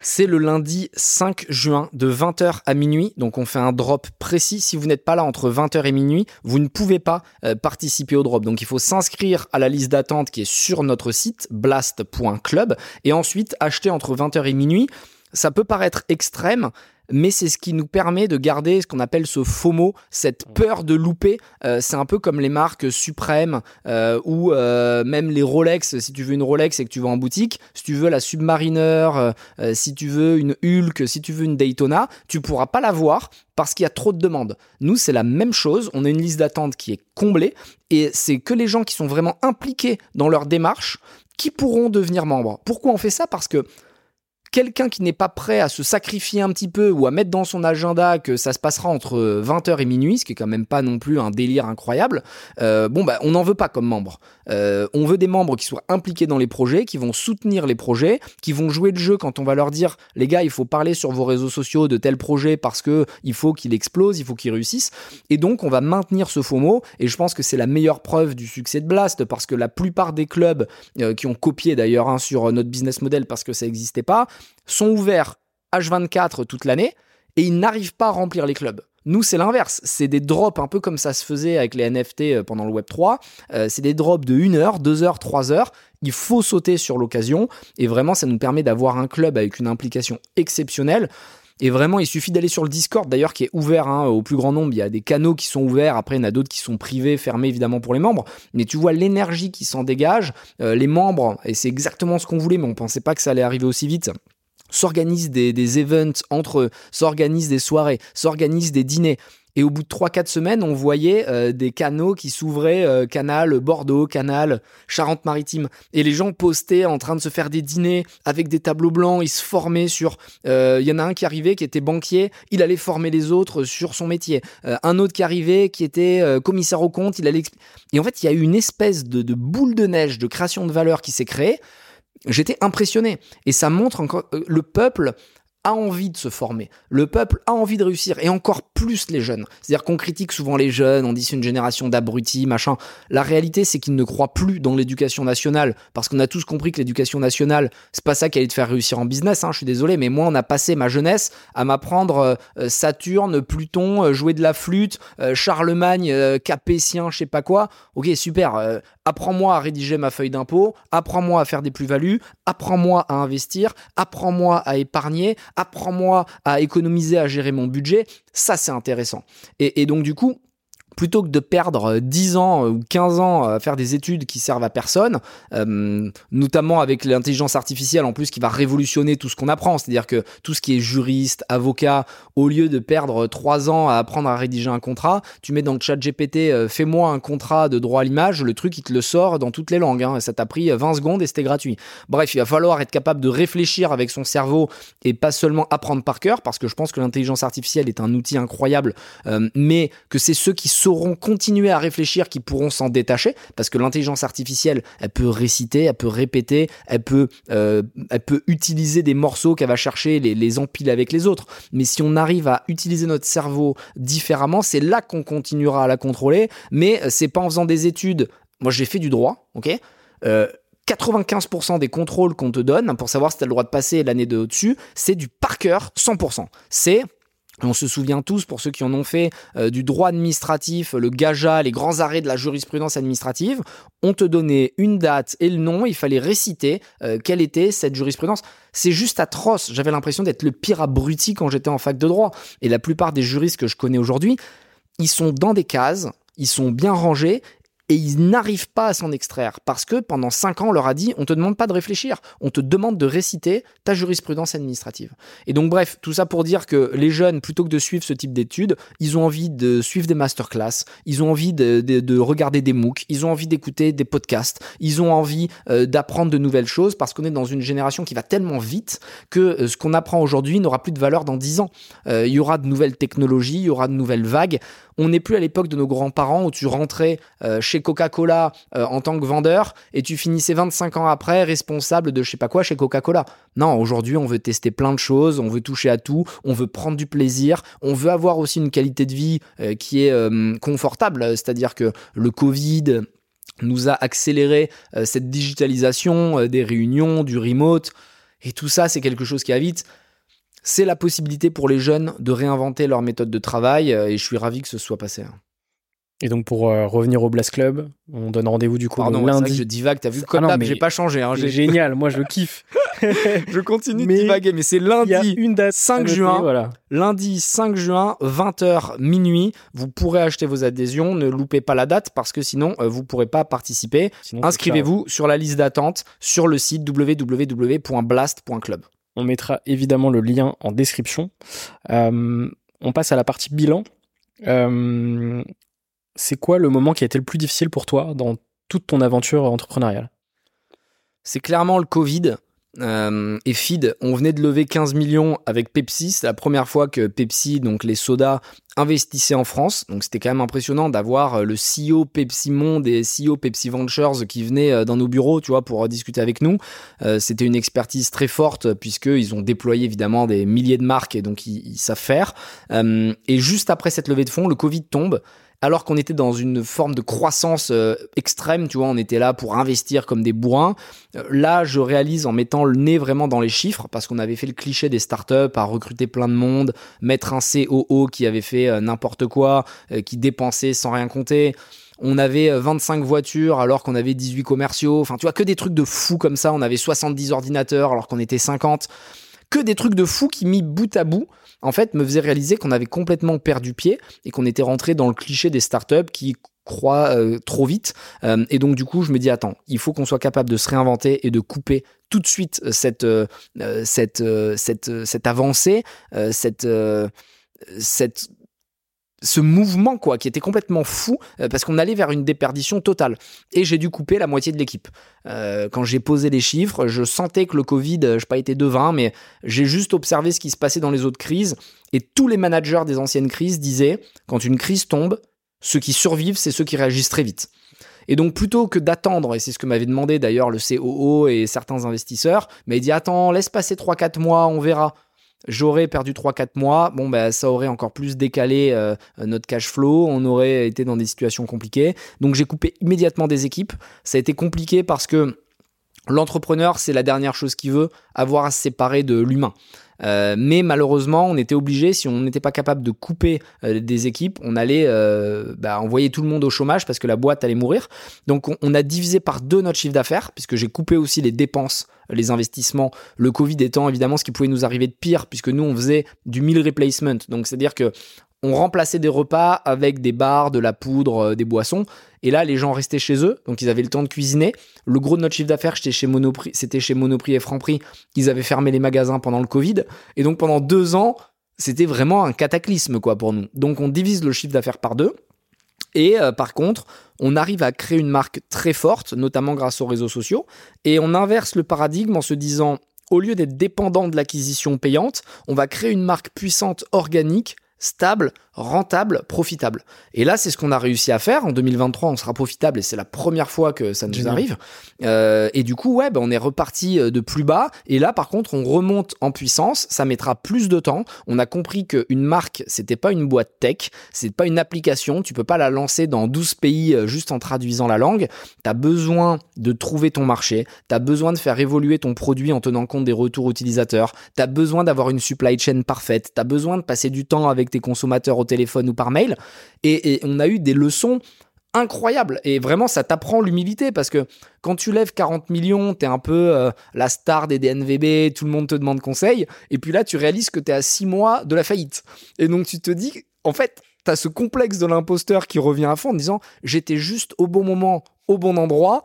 C'est le lundi 5 juin de 20h à minuit. Donc on fait un drop précis. Si vous n'êtes pas là entre 20h et minuit, vous ne pouvez pas euh, participer au drop. Donc il faut s'inscrire à la liste d'attente qui est sur notre site blast.club et ensuite acheter entre 20h et minuit. Ça peut paraître extrême, mais c'est ce qui nous permet de garder ce qu'on appelle ce FOMO, cette peur de louper. Euh, c'est un peu comme les marques suprêmes euh, ou euh, même les Rolex. Si tu veux une Rolex et que tu vas en boutique, si tu veux la Submariner, si tu veux une Hulk, si tu veux une Daytona, tu pourras pas l'avoir parce qu'il y a trop de demandes. Nous, c'est la même chose. On a une liste d'attente qui est comblée et c'est que les gens qui sont vraiment impliqués dans leur démarche qui pourront devenir membres. Pourquoi on fait ça? Parce que quelqu'un qui n'est pas prêt à se sacrifier un petit peu ou à mettre dans son agenda que ça se passera entre 20h et minuit, ce qui est quand même pas non plus un délire incroyable, euh, bon bah on n'en veut pas comme membre. Euh, on veut des membres qui soient impliqués dans les projets, qui vont soutenir les projets, qui vont jouer le jeu quand on va leur dire les gars il faut parler sur vos réseaux sociaux de tel projet parce que il faut qu'il explose, il faut qu'il réussisse. Et donc on va maintenir ce faux mot et je pense que c'est la meilleure preuve du succès de Blast parce que la plupart des clubs euh, qui ont copié d'ailleurs hein, sur notre business model parce que ça n'existait pas, sont ouverts H24 toute l'année et ils n'arrivent pas à remplir les clubs. Nous, c'est l'inverse. C'est des drops un peu comme ça se faisait avec les NFT euh, pendant le Web3. Euh, c'est des drops de 1 heure, 2 heures, 3 heures. Il faut sauter sur l'occasion. Et vraiment, ça nous permet d'avoir un club avec une implication exceptionnelle. Et vraiment, il suffit d'aller sur le Discord, d'ailleurs, qui est ouvert hein, au plus grand nombre. Il y a des canaux qui sont ouverts. Après, il y en a d'autres qui sont privés, fermés évidemment pour les membres. Mais tu vois l'énergie qui s'en dégage. Euh, les membres, et c'est exactement ce qu'on voulait, mais on pensait pas que ça allait arriver aussi vite s'organisent des, des events entre eux, s'organisent des soirées, s'organisent des dîners. Et au bout de 3-4 semaines, on voyait euh, des canaux qui s'ouvraient, euh, canal Bordeaux, canal Charente-Maritime. Et les gens postaient en train de se faire des dîners avec des tableaux blancs, ils se formaient sur... Euh, il y en a un qui arrivait, qui était banquier, il allait former les autres sur son métier. un autre qui arrivait, qui était commissaire au compte, il allait... Et en fait, il y a eu une espèce de boule de neige de création de valeur qui s'est créée j'étais impressionné. Et ça montre encore euh, le peuple a envie de se former. Le peuple a envie de réussir et encore plus les jeunes. C'est-à-dire qu'on critique souvent les jeunes, on dit c'est une génération d'abrutis, machin. La réalité, c'est qu'ils ne croient plus dans l'éducation nationale parce qu'on a tous compris que l'éducation nationale, c'est pas ça qui allait te faire réussir en business. Hein, je suis désolé, mais moi, on a passé ma jeunesse à m'apprendre euh, euh, Saturne, Pluton, euh, jouer de la flûte, Charlemagne, Capétien, je sais pas quoi. Ok, super. apprends-moi à rédiger ma feuille d'impôt, apprends-moi à faire des plus-values, apprends-moi à investir, apprends-moi à épargner, apprends-moi à économiser, à gérer mon budget. Ça, c'est intéressant. Et, donc, du coup, plutôt que de perdre 10 euh, ans euh, ou 15 ans à faire des études qui servent à personne, euh, notamment avec l'intelligence artificielle en plus qui va révolutionner tout ce qu'on apprend, c'est-à-dire que tout ce qui est juriste, avocat, au lieu de perdre 3 ans à apprendre à rédiger un contrat, tu mets dans le chat GPT fais-moi un contrat de droit à l'image, le truc il te le sort dans toutes les langues, hein, ça t'a pris 20 secondes et c'était gratuit. Bref, il va falloir être capable de réfléchir avec son cerveau et pas seulement apprendre par cœur, parce que je pense que l'intelligence artificielle est un outil incroyable, mais que c'est ceux qui sauront continuer à réfléchir, qui pourront s'en détacher, parce que l'intelligence artificielle, elle peut réciter, elle peut répéter, elle peut, euh, elle peut utiliser des morceaux qu'elle va chercher, les, les empiler avec les autres. Mais si on arrive à utiliser notre cerveau différemment, c'est là qu'on continuera à la contrôler. Mais c'est pas en faisant des études. Moi, j'ai fait du droit, ok? 95% euh, des contrôles qu'on te donne pour savoir si tu as le droit de passer l'année de au-dessus, c'est du par cœur 100%. C'est on se souvient tous, pour ceux qui en ont fait, euh, du droit administratif, le gaja, les grands arrêts de la jurisprudence administrative. On te donnait une date et le nom, il fallait réciter euh, quelle était cette jurisprudence. C'est juste atroce. J'avais l'impression d'être le pire abruti quand j'étais en fac de droit. Et la plupart des juristes que je connais aujourd'hui, ils sont dans des cases, ils sont bien rangés et ils n'arrivent pas à s'en extraire parce que pendant 5 ans, on leur a dit on te demande pas de réfléchir, on te demande de réciter ta jurisprudence administrative. Et donc, bref, tout ça pour dire que les jeunes, plutôt que de suivre ce type d'études, ils ont envie de suivre des masterclass, ils ont envie de, de, regarder des MOOC, ils ont envie d'écouter des podcasts, ils ont envie euh, d'apprendre de nouvelles choses parce qu'on est dans une génération qui va tellement vite que euh, ce qu'on apprend aujourd'hui n'aura plus de valeur dans 10 ans. Euh, il y aura de nouvelles technologies, il y aura de nouvelles vagues. On n'est plus à l'époque de nos grands-parents où tu rentrais euh, chez Coca-Cola euh, en tant que vendeur et tu finissais 25 ans après responsable de je sais pas quoi chez Coca-Cola. Non, aujourd'hui, on veut tester plein de choses, on veut toucher à tout, on veut prendre du plaisir, on veut avoir aussi une qualité de vie euh, qui est confortable, c'est-à-dire que le Covid nous a accéléré cette digitalisation des réunions, du remote Et tout ça, c'est quelque chose qui vite. C'est la possibilité pour les jeunes de réinventer leur méthode de travail et je suis ravi que ce soit passé. Hein. Et donc pour euh, revenir au Blast Club, on donne rendez-vous du coup Pardon, lundi. Je divague, t'as vu ah j'ai pas changé. Hein, c'est génial, moi je kiffe. je continue de divaguer, mais c'est lundi une date 5 juin. Voilà. Lundi 5 juin, 20h minuit. Vous pourrez acheter vos adhésions. Ne loupez pas la date parce que sinon euh, vous pourrez pas participer. Inscrivez-vous sur la liste d'attente sur le site www.blast.club. On mettra évidemment le lien en description. Euh, on passe à la partie bilan. Euh, c'est quoi le moment qui a été le plus difficile pour toi dans toute ton aventure entrepreneuriale? C'est clairement le Covid. Euh, et Feed, on venait de lever 15 millions avec Pepsi. C'est la première fois que Pepsi, donc les sodas, investissait en France. Donc c'était quand même impressionnant d'avoir euh, le CEO Pepsi Monde et CEO Pepsi Ventures qui venaient euh, dans nos bureaux, tu vois, pour discuter avec nous. c'était une expertise très forte puisqu'ils ont déployé évidemment des milliers de marques et donc ils savent faire. et juste après cette levée de fonds, le Covid tombe alors qu'on était dans une forme de croissance euh, extrême, tu vois, on était là pour investir comme des bourrins. Euh, là, je réalise en mettant le nez vraiment dans les chiffres, parce qu'on avait fait le cliché des startups à recruter plein de monde, mettre un COO qui avait fait euh, n'importe quoi, qui dépensait sans rien compter on avait 25 voitures alors qu'on avait 18 commerciaux. Enfin, tu vois, que des trucs de fous comme ça. On avait 70 ordinateurs alors qu'on était 50. Que des trucs de fous qui, mis bout à bout, en fait, me faisait réaliser qu'on avait complètement perdu pied et qu'on était rentré dans le cliché des startups qui croient euh, trop vite. Euh, et donc, du coup, je me dis, attends, il faut qu'on soit capable de se réinventer et de couper tout de suite cette, euh, cette, cette, cette avancée, cette, cette ce mouvement quoi qui était complètement fou euh, parce qu'on allait vers une déperdition totale. Et j'ai dû couper la moitié de l'équipe. Euh, quand j'ai posé les chiffres je sentais que le covid je n'ai pas été devin mais j'ai juste observé ce qui se passait dans les autres crises. Et tous les managers des anciennes crises disaient quand une crise tombe ceux qui survivent c'est ceux qui réagissent très vite. Et donc plutôt que d'attendre, et c'est ce que m'avait demandé d'ailleurs le COO et certains investisseurs, mais il dit attends, laisse passer 3-4 mois, on verra j'aurais perdu 3-4 mois, ben ça aurait encore plus décalé euh, notre cash flow, on aurait été dans des situations compliquées. Donc j'ai coupé immédiatement des équipes. Ça a été compliqué parce que l'entrepreneur, c'est la dernière chose qu'il veut, avoir à se séparer de l'humain. Euh, mais malheureusement, on était obligé, si on n'était pas capable de couper euh, des équipes, on allait euh, bah, envoyer tout le monde au chômage parce que la boîte allait mourir. Donc on, a divisé par deux notre chiffre d'affaires, puisque j'ai coupé aussi les dépenses, les investissements, le Covid étant évidemment ce qui pouvait nous arriver de pire, puisque nous on faisait du meal replacement. Donc c'est-à-dire que on remplaçait des repas avec des bars, de la poudre, des boissons. Et là, les gens restaient chez eux, donc ils avaient le temps de cuisiner. Le gros de notre chiffre d'affaires, c'était chez Monoprix, c'était chez Monoprix et Franprix. Ils avaient fermé les magasins pendant le Covid. Et donc pendant deux ans, c'était vraiment un cataclysme quoi pour nous. Donc on divise le chiffre d'affaires par deux. Et euh, par contre, on arrive à créer une marque très forte, notamment grâce aux réseaux sociaux. Et on inverse le paradigme en se disant, au lieu d'être dépendant de l'acquisition payante, on va créer une marque puissante, organique, stable, rentable, profitable. Et là, c'est ce qu'on a réussi à faire. En 2023, on sera profitable et c'est la première fois que ça nous arrive. Euh, et du coup, ouais, ben, on est reparti euh, de plus bas. Et là, par contre, on remonte en puissance. Ça mettra plus de temps. On a compris qu'une marque, c'était pas une boîte tech, c'est pas une application. Tu peux pas la lancer dans 12 pays euh, juste en traduisant la langue. Tu as besoin de trouver ton marché. Tu as besoin de faire évoluer ton produit en tenant compte des retours utilisateurs. Tu as besoin d'avoir une supply chain parfaite. Tu as besoin de passer du temps avec tes consommateurs téléphone ou par mail. Et, on a eu des leçons incroyables. Et vraiment, ça t'apprend l'humilité parce que quand tu lèves 40 millions, t'es un peu euh, la star des DNVB, tout le monde te demande conseil. Et puis là, tu réalises que t'es à 6 mois de la faillite. Et donc, tu te dis, en fait, t'as ce complexe de l'imposteur qui revient à fond en disant, j'étais juste au bon moment, au bon endroit.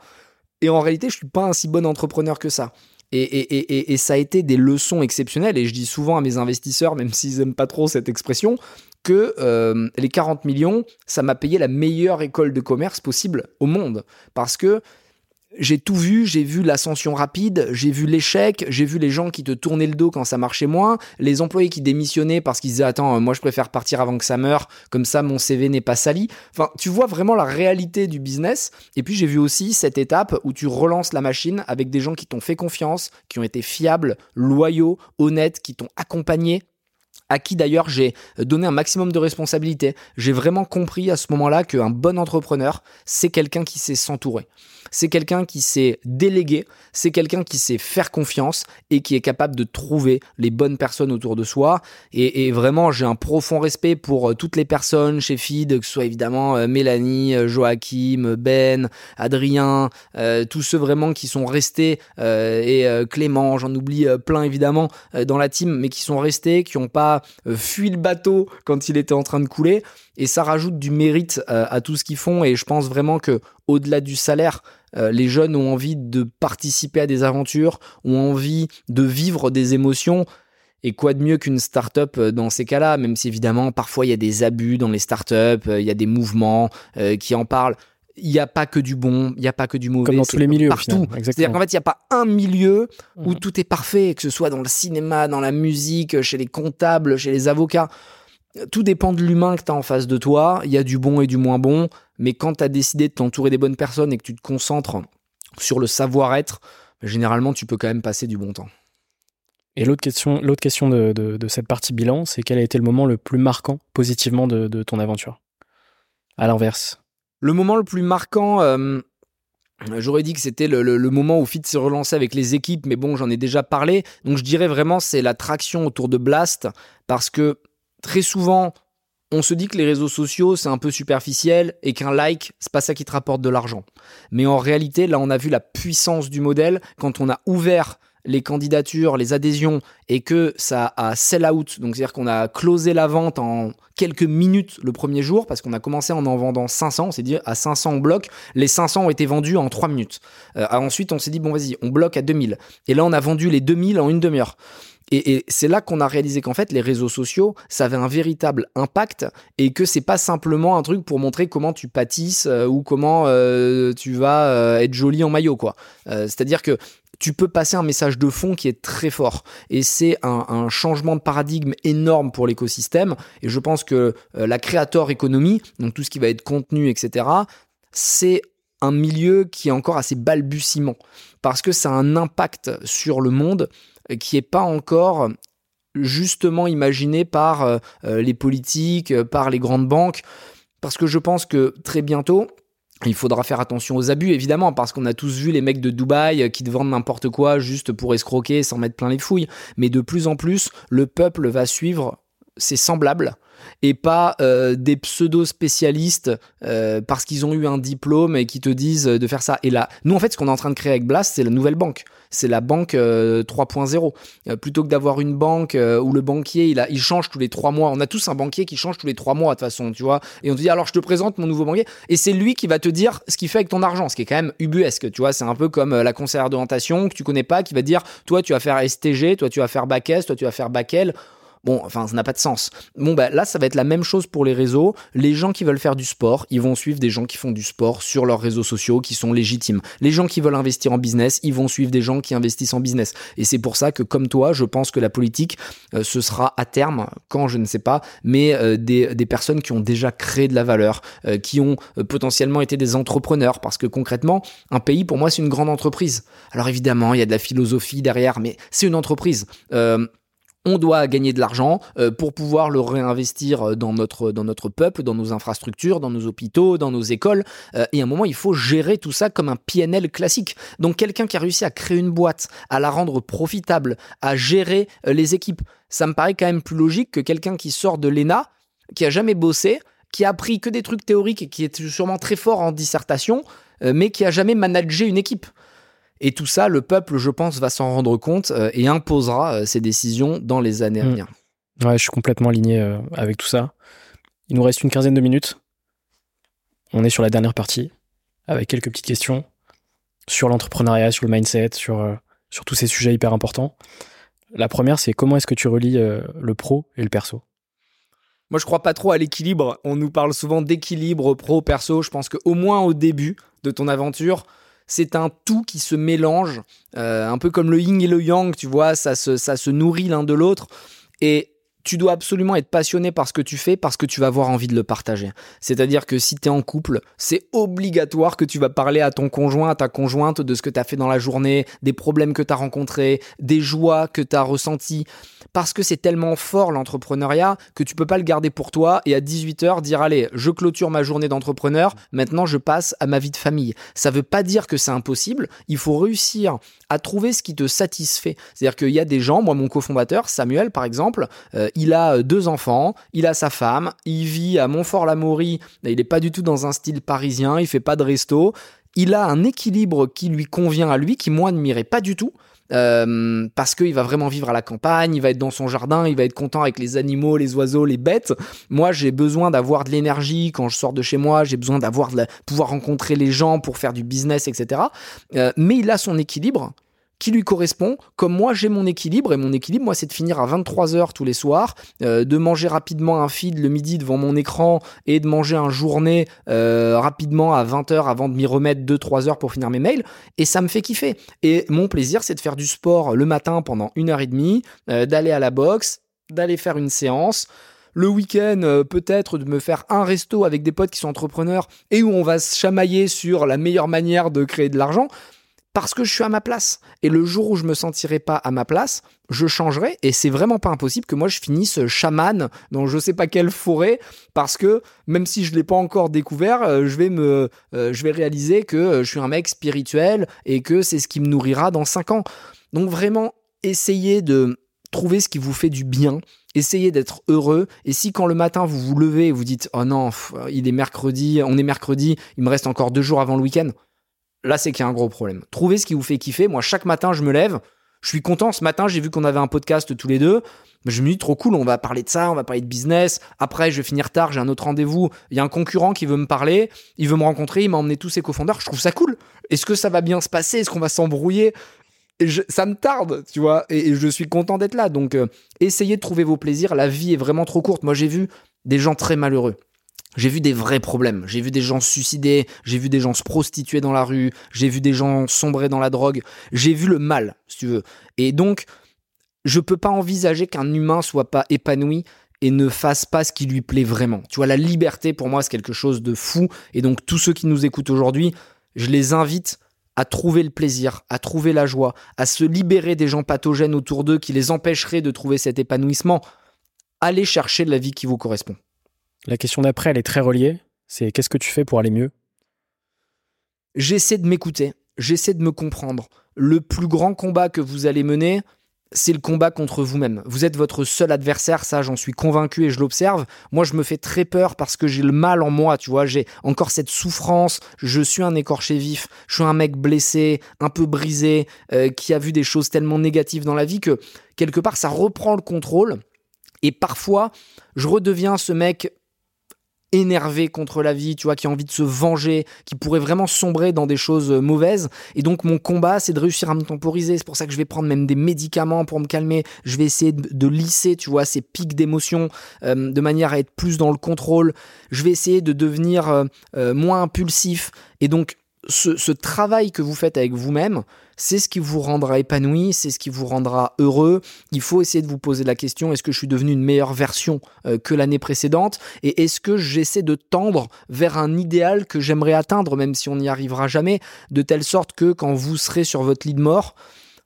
Et en réalité, je suis pas un si bon entrepreneur que ça. Et, et, ça a été des leçons exceptionnelles. Et je dis souvent à mes investisseurs, même s'ils n'aiment pas trop cette expression, que euh, les 40 millions, ça m'a payé la meilleure école de commerce possible au monde. Parce que j'ai tout vu, j'ai vu l'ascension rapide, j'ai vu l'échec, j'ai vu les gens qui te tournaient le dos quand ça marchait moins, les employés qui démissionnaient parce qu'ils disaient attends, moi je préfère partir avant que ça meure, comme ça mon CV n'est pas sali. Enfin, tu vois vraiment la réalité du business. Et puis j'ai vu aussi cette étape où tu relances la machine avec des gens qui t'ont fait confiance, qui ont été fiables, loyaux, honnêtes, qui t'ont accompagné à qui d'ailleurs j'ai donné un maximum de responsabilité. J'ai vraiment compris à ce moment-là qu'un bon entrepreneur, c'est quelqu'un qui sait s'entourer. C'est quelqu'un qui sait déléguer, c'est quelqu'un qui sait faire confiance et qui est capable de trouver les bonnes personnes autour de soi. Et, vraiment, j'ai un profond respect pour euh, toutes les personnes chez Feed, que ce soit évidemment euh, Mélanie, euh, Joachim, Ben, Adrien, tous ceux vraiment qui sont restés, et Clément, j'en oublie plein évidemment dans la team, mais qui sont restés, qui n'ont pas fui le bateau quand il était en train de couler. Et ça rajoute du mérite à tout ce qu'ils font. Et je pense vraiment que au-delà du salaire, euh, les jeunes ont envie de participer à des aventures, ont envie de vivre des émotions. Et quoi de mieux qu'une start-up euh, dans ces cas-là, même si évidemment parfois il y a des abus dans les start-up, euh, il y a des mouvements qui en parlent. Il n'y a pas que du bon, il n'y a pas que du mauvais. Comme dans tous les milieux. Partout. C'est-à-dire qu'en fait, il n'y a pas un milieu où mmh. tout est parfait, que ce soit dans le cinéma, dans la musique, chez les comptables, chez les avocats. Tout dépend de l'humain que tu as en face de toi. Il y a du bon et du moins bon. Mais quand tu as décidé de t'entourer des bonnes personnes et que tu te concentres sur le savoir-être, généralement, tu peux quand même passer du bon temps. Et l'autre question, l'autre question de, cette partie bilan, c'est quel a été le moment le plus marquant positivement de, ton aventure? À l'inverse. Le moment le plus marquant, euh, j'aurais dit que c'était le, le, moment où Fit s'est relancé avec les équipes, mais bon, j'en ai déjà parlé. Donc je dirais vraiment c'est la traction autour de Blast, parce que très souvent, on se dit que les réseaux sociaux, c'est un peu superficiel et qu'un like, c'est pas ça qui te rapporte de l'argent. Mais en réalité, là, on a vu la puissance du modèle quand on a ouvert les candidatures, les adhésions et que ça a sell out, donc c'est-à-dire qu'on a closé la vente en quelques minutes le premier jour parce qu'on a commencé en en vendant 500, on s'est dit à 500 on bloque, les 500 ont été vendus en 3 minutes. Euh, ensuite on s'est dit bon vas-y, on bloque à 2000 et là on a vendu les 2000 en une demi-heure. Et, c'est là qu'on a réalisé qu'en fait, les réseaux sociaux, ça avait un véritable impact et que c'est pas simplement un truc pour montrer comment tu pâtisses euh, ou comment euh, tu vas euh, être joli en maillot, quoi. C'est-à-dire que tu peux passer un message de fond qui est très fort. Et c'est un, changement de paradigme énorme pour l'écosystème. Et je pense que la créateur économie, donc tout ce qui va être contenu, etc., c'est un milieu qui est encore assez balbutiement. Parce que ça a un impact sur le monde qui n'est pas encore justement imaginé par euh, euh, les politiques, euh, par les grandes banques, parce que je pense que très bientôt, il faudra faire attention aux abus, évidemment, parce qu'on a tous vu les mecs de Dubaï qui te vendent n'importe quoi juste pour escroquer sans mettre plein les fouilles. Mais de plus en plus, le peuple va suivre ses semblables et pas euh, des pseudo-spécialistes euh, parce qu'ils ont eu un diplôme et qui te disent de faire ça. Et là, nous, en fait, ce qu'on est en train de créer avec Blast, c'est la nouvelle banque. C'est la banque 3.0. Euh, plutôt que d'avoir une banque où le banquier, il, change tous les trois mois. On a tous un banquier qui change tous les trois mois, de toute façon, tu vois. Et on te dit, alors, je te présente mon nouveau banquier. Et c'est lui qui va te dire ce qu'il fait avec ton argent, ce qui est quand même ubuesque, tu vois. C'est un peu comme la conseillère d'orientation que tu connais pas, qui va dire, toi, tu vas faire STG, toi, tu vas faire bac toi, tu vas faire bac Bon, enfin, ça n'a pas de sens. Bon, bah, là, ça va être la même chose pour les réseaux. Les gens qui veulent faire du sport, ils vont suivre des gens qui font du sport sur leurs réseaux sociaux qui sont légitimes. Les gens qui veulent investir en business, ils vont suivre des gens qui investissent en business. Et c'est pour ça que, comme toi, je pense que la politique, euh, ce sera à terme, quand je ne sais pas, mais euh, des, des, personnes qui ont déjà créé de la valeur, euh, qui ont potentiellement été des entrepreneurs. Parce que concrètement, un pays, pour moi, c'est une grande entreprise. Alors évidemment, il y a de la philosophie derrière, mais c'est une entreprise on doit gagner de l'argent euh, pour pouvoir le réinvestir euh, dans notre, dans notre peuple, dans nos infrastructures, dans nos hôpitaux, dans nos écoles. Euh, et à un moment, il faut gérer tout ça comme un PNL classique. Donc quelqu'un qui a réussi à créer une boîte, à la rendre profitable, à gérer les équipes, ça me paraît quand même plus logique que quelqu'un qui sort de l'ENA, qui a jamais bossé, qui a appris que des trucs théoriques et qui est sûrement très fort en dissertation, mais qui a jamais managé une équipe. Et tout ça, le peuple, je pense, va s'en rendre compte euh, et imposera euh, ses décisions dans les années à hmm. venir. Ouais, je suis complètement aligné euh, avec tout ça. Il nous reste une quinzaine de minutes. On est sur la dernière partie, avec quelques petites questions sur l'entrepreneuriat, sur le mindset, sur, sur tous ces sujets hyper importants. La première, c'est comment est-ce que tu relis le pro et le perso? Moi, je crois pas trop à l'équilibre. On nous parle souvent d'équilibre pro-perso. Je pense qu'au moins au début de ton aventure, c'est un tout qui se mélange, euh, un peu comme le yin et le yang, tu vois, ça se, ça se nourrit l'un de l'autre. Et tu dois absolument être passionné par ce que tu fais parce que tu vas avoir envie de le partager. C'est-à-dire que si tu es en couple, c'est obligatoire que tu vas parler à ton conjoint, à ta conjointe de ce que tu as fait dans la journée, des problèmes que tu as rencontrés, des joies que tu as ressenties. Parce que c'est tellement fort l'entrepreneuriat que tu peux pas le garder pour toi et à 18h dire allez, je clôture ma journée d'entrepreneur, maintenant je passe à ma vie de famille. Ça veut pas dire que c'est impossible, il faut réussir à trouver ce qui te satisfait. C'est-à-dire qu'il y a des gens, moi mon cofondateur, Samuel par exemple, euh, il a euh, deux enfants, il a sa femme, il vit à Montfort-la-Maurie, il n'est pas du tout dans un style parisien, il fait pas de resto, il a un équilibre qui lui convient à lui, qui moi ne m'irait pas du tout. Euh, parce qu'il va vraiment vivre à la campagne, il va être dans son jardin, il va être content avec les animaux, les oiseaux, les bêtes. Moi, j'ai besoin d'avoir de l'énergie quand je sors de chez moi, j'ai besoin d'avoir de pouvoir rencontrer les gens pour faire du business, etc. mais il a son équilibre qui lui correspond, comme moi j'ai mon équilibre, et mon équilibre, moi, c'est de finir à 23h tous les soirs, euh, de manger rapidement un feed le midi devant mon écran, et de manger un journée euh, rapidement à 20h avant de m'y remettre 2-3 heures pour finir mes mails, et ça me fait kiffer. Et mon plaisir, c'est de faire du sport le matin pendant une heure et demie, euh, d'aller à la boxe, d'aller faire une séance, le week-end, peut-être de me faire un resto avec des potes qui sont entrepreneurs et où on va se chamailler sur la meilleure manière de créer de l'argent parce que je suis à ma place. Et le jour où je me sentirai pas à ma place, je changerai. Et c'est vraiment pas impossible que moi je finisse chaman dans je sais pas quelle forêt, parce que même si je l'ai pas encore découvert, euh, je vais me, euh, je vais réaliser que euh, je suis un mec spirituel et que c'est ce qui me nourrira dans 5 ans. Donc vraiment, essayez de trouver ce qui vous fait du bien. Essayez d'être heureux. Et si quand le matin vous vous levez et vous dites oh non, il est mercredi, on est mercredi, il me reste encore deux jours avant le week-end là c'est qu'il y a un gros problème. Trouvez ce qui vous fait kiffer. Moi, chaque matin, je me lève. Je suis content. Ce matin, j'ai vu qu'on avait un podcast tous les deux. Je me dis trop cool, on va parler de ça, on va parler de business. Après, je vais finir tard, j'ai un autre rendez-vous. Il y a un concurrent qui veut me parler, il veut me rencontrer, il m'a emmené tous ses cofondeurs. Je trouve ça cool. Est-ce que ça va bien se passer? Est-ce qu'on va s'embrouiller? Ça me tarde, tu vois, et, je suis content d'être là. Donc, euh, essayez de trouver vos plaisirs. La vie est vraiment trop courte. Moi, j'ai vu des gens très malheureux. J'ai vu des vrais problèmes. J'ai vu des gens suicider, j'ai vu des gens se prostituer dans la rue, j'ai vu des gens sombrer dans la drogue. J'ai vu le mal, si tu veux. Et donc, je peux pas envisager qu'un humain soit pas épanoui et ne fasse pas ce qui lui plaît vraiment. Tu vois, la liberté, pour moi, c'est quelque chose de fou. Et donc, tous ceux qui nous écoutent aujourd'hui, je les invite à trouver le plaisir, à trouver la joie, à se libérer des gens pathogènes autour d'eux qui les empêcheraient de trouver cet épanouissement. Allez chercher la vie qui vous correspond. La question d'après, elle est très reliée. C'est qu'est-ce que tu fais pour aller mieux? J'essaie de m'écouter, j'essaie de me comprendre. Le plus grand combat que vous allez mener, c'est le combat contre vous-même. Vous êtes votre seul adversaire, ça j'en suis convaincu et je l'observe. Moi je me fais très peur parce que j'ai le mal en moi, tu vois, j'ai encore cette souffrance, je suis un écorché vif, je suis un mec blessé, un peu brisé, euh, qui a vu des choses tellement négatives dans la vie que quelque part ça reprend le contrôle. Et parfois, je redeviens ce mec énervé contre la vie, tu vois, qui a envie de se venger, qui pourrait vraiment sombrer dans des choses euh, mauvaises. Et donc mon combat, c'est de réussir à me temporiser. C'est pour ça que je vais prendre même des médicaments pour me calmer. Je vais essayer de, lisser, tu vois, ces pics d'émotions euh, de manière à être plus dans le contrôle. Je vais essayer de devenir euh, moins impulsif. Et donc ce, travail que vous faites avec vous-même, c'est ce qui vous rendra épanoui, c'est ce qui vous rendra heureux. Il faut essayer de vous poser la question, est-ce que je suis devenu une meilleure version euh, que l'année précédente? Et est-ce que j'essaie de tendre vers un idéal que j'aimerais atteindre, même si on n'y arrivera jamais, de telle sorte que quand vous serez sur votre lit de mort,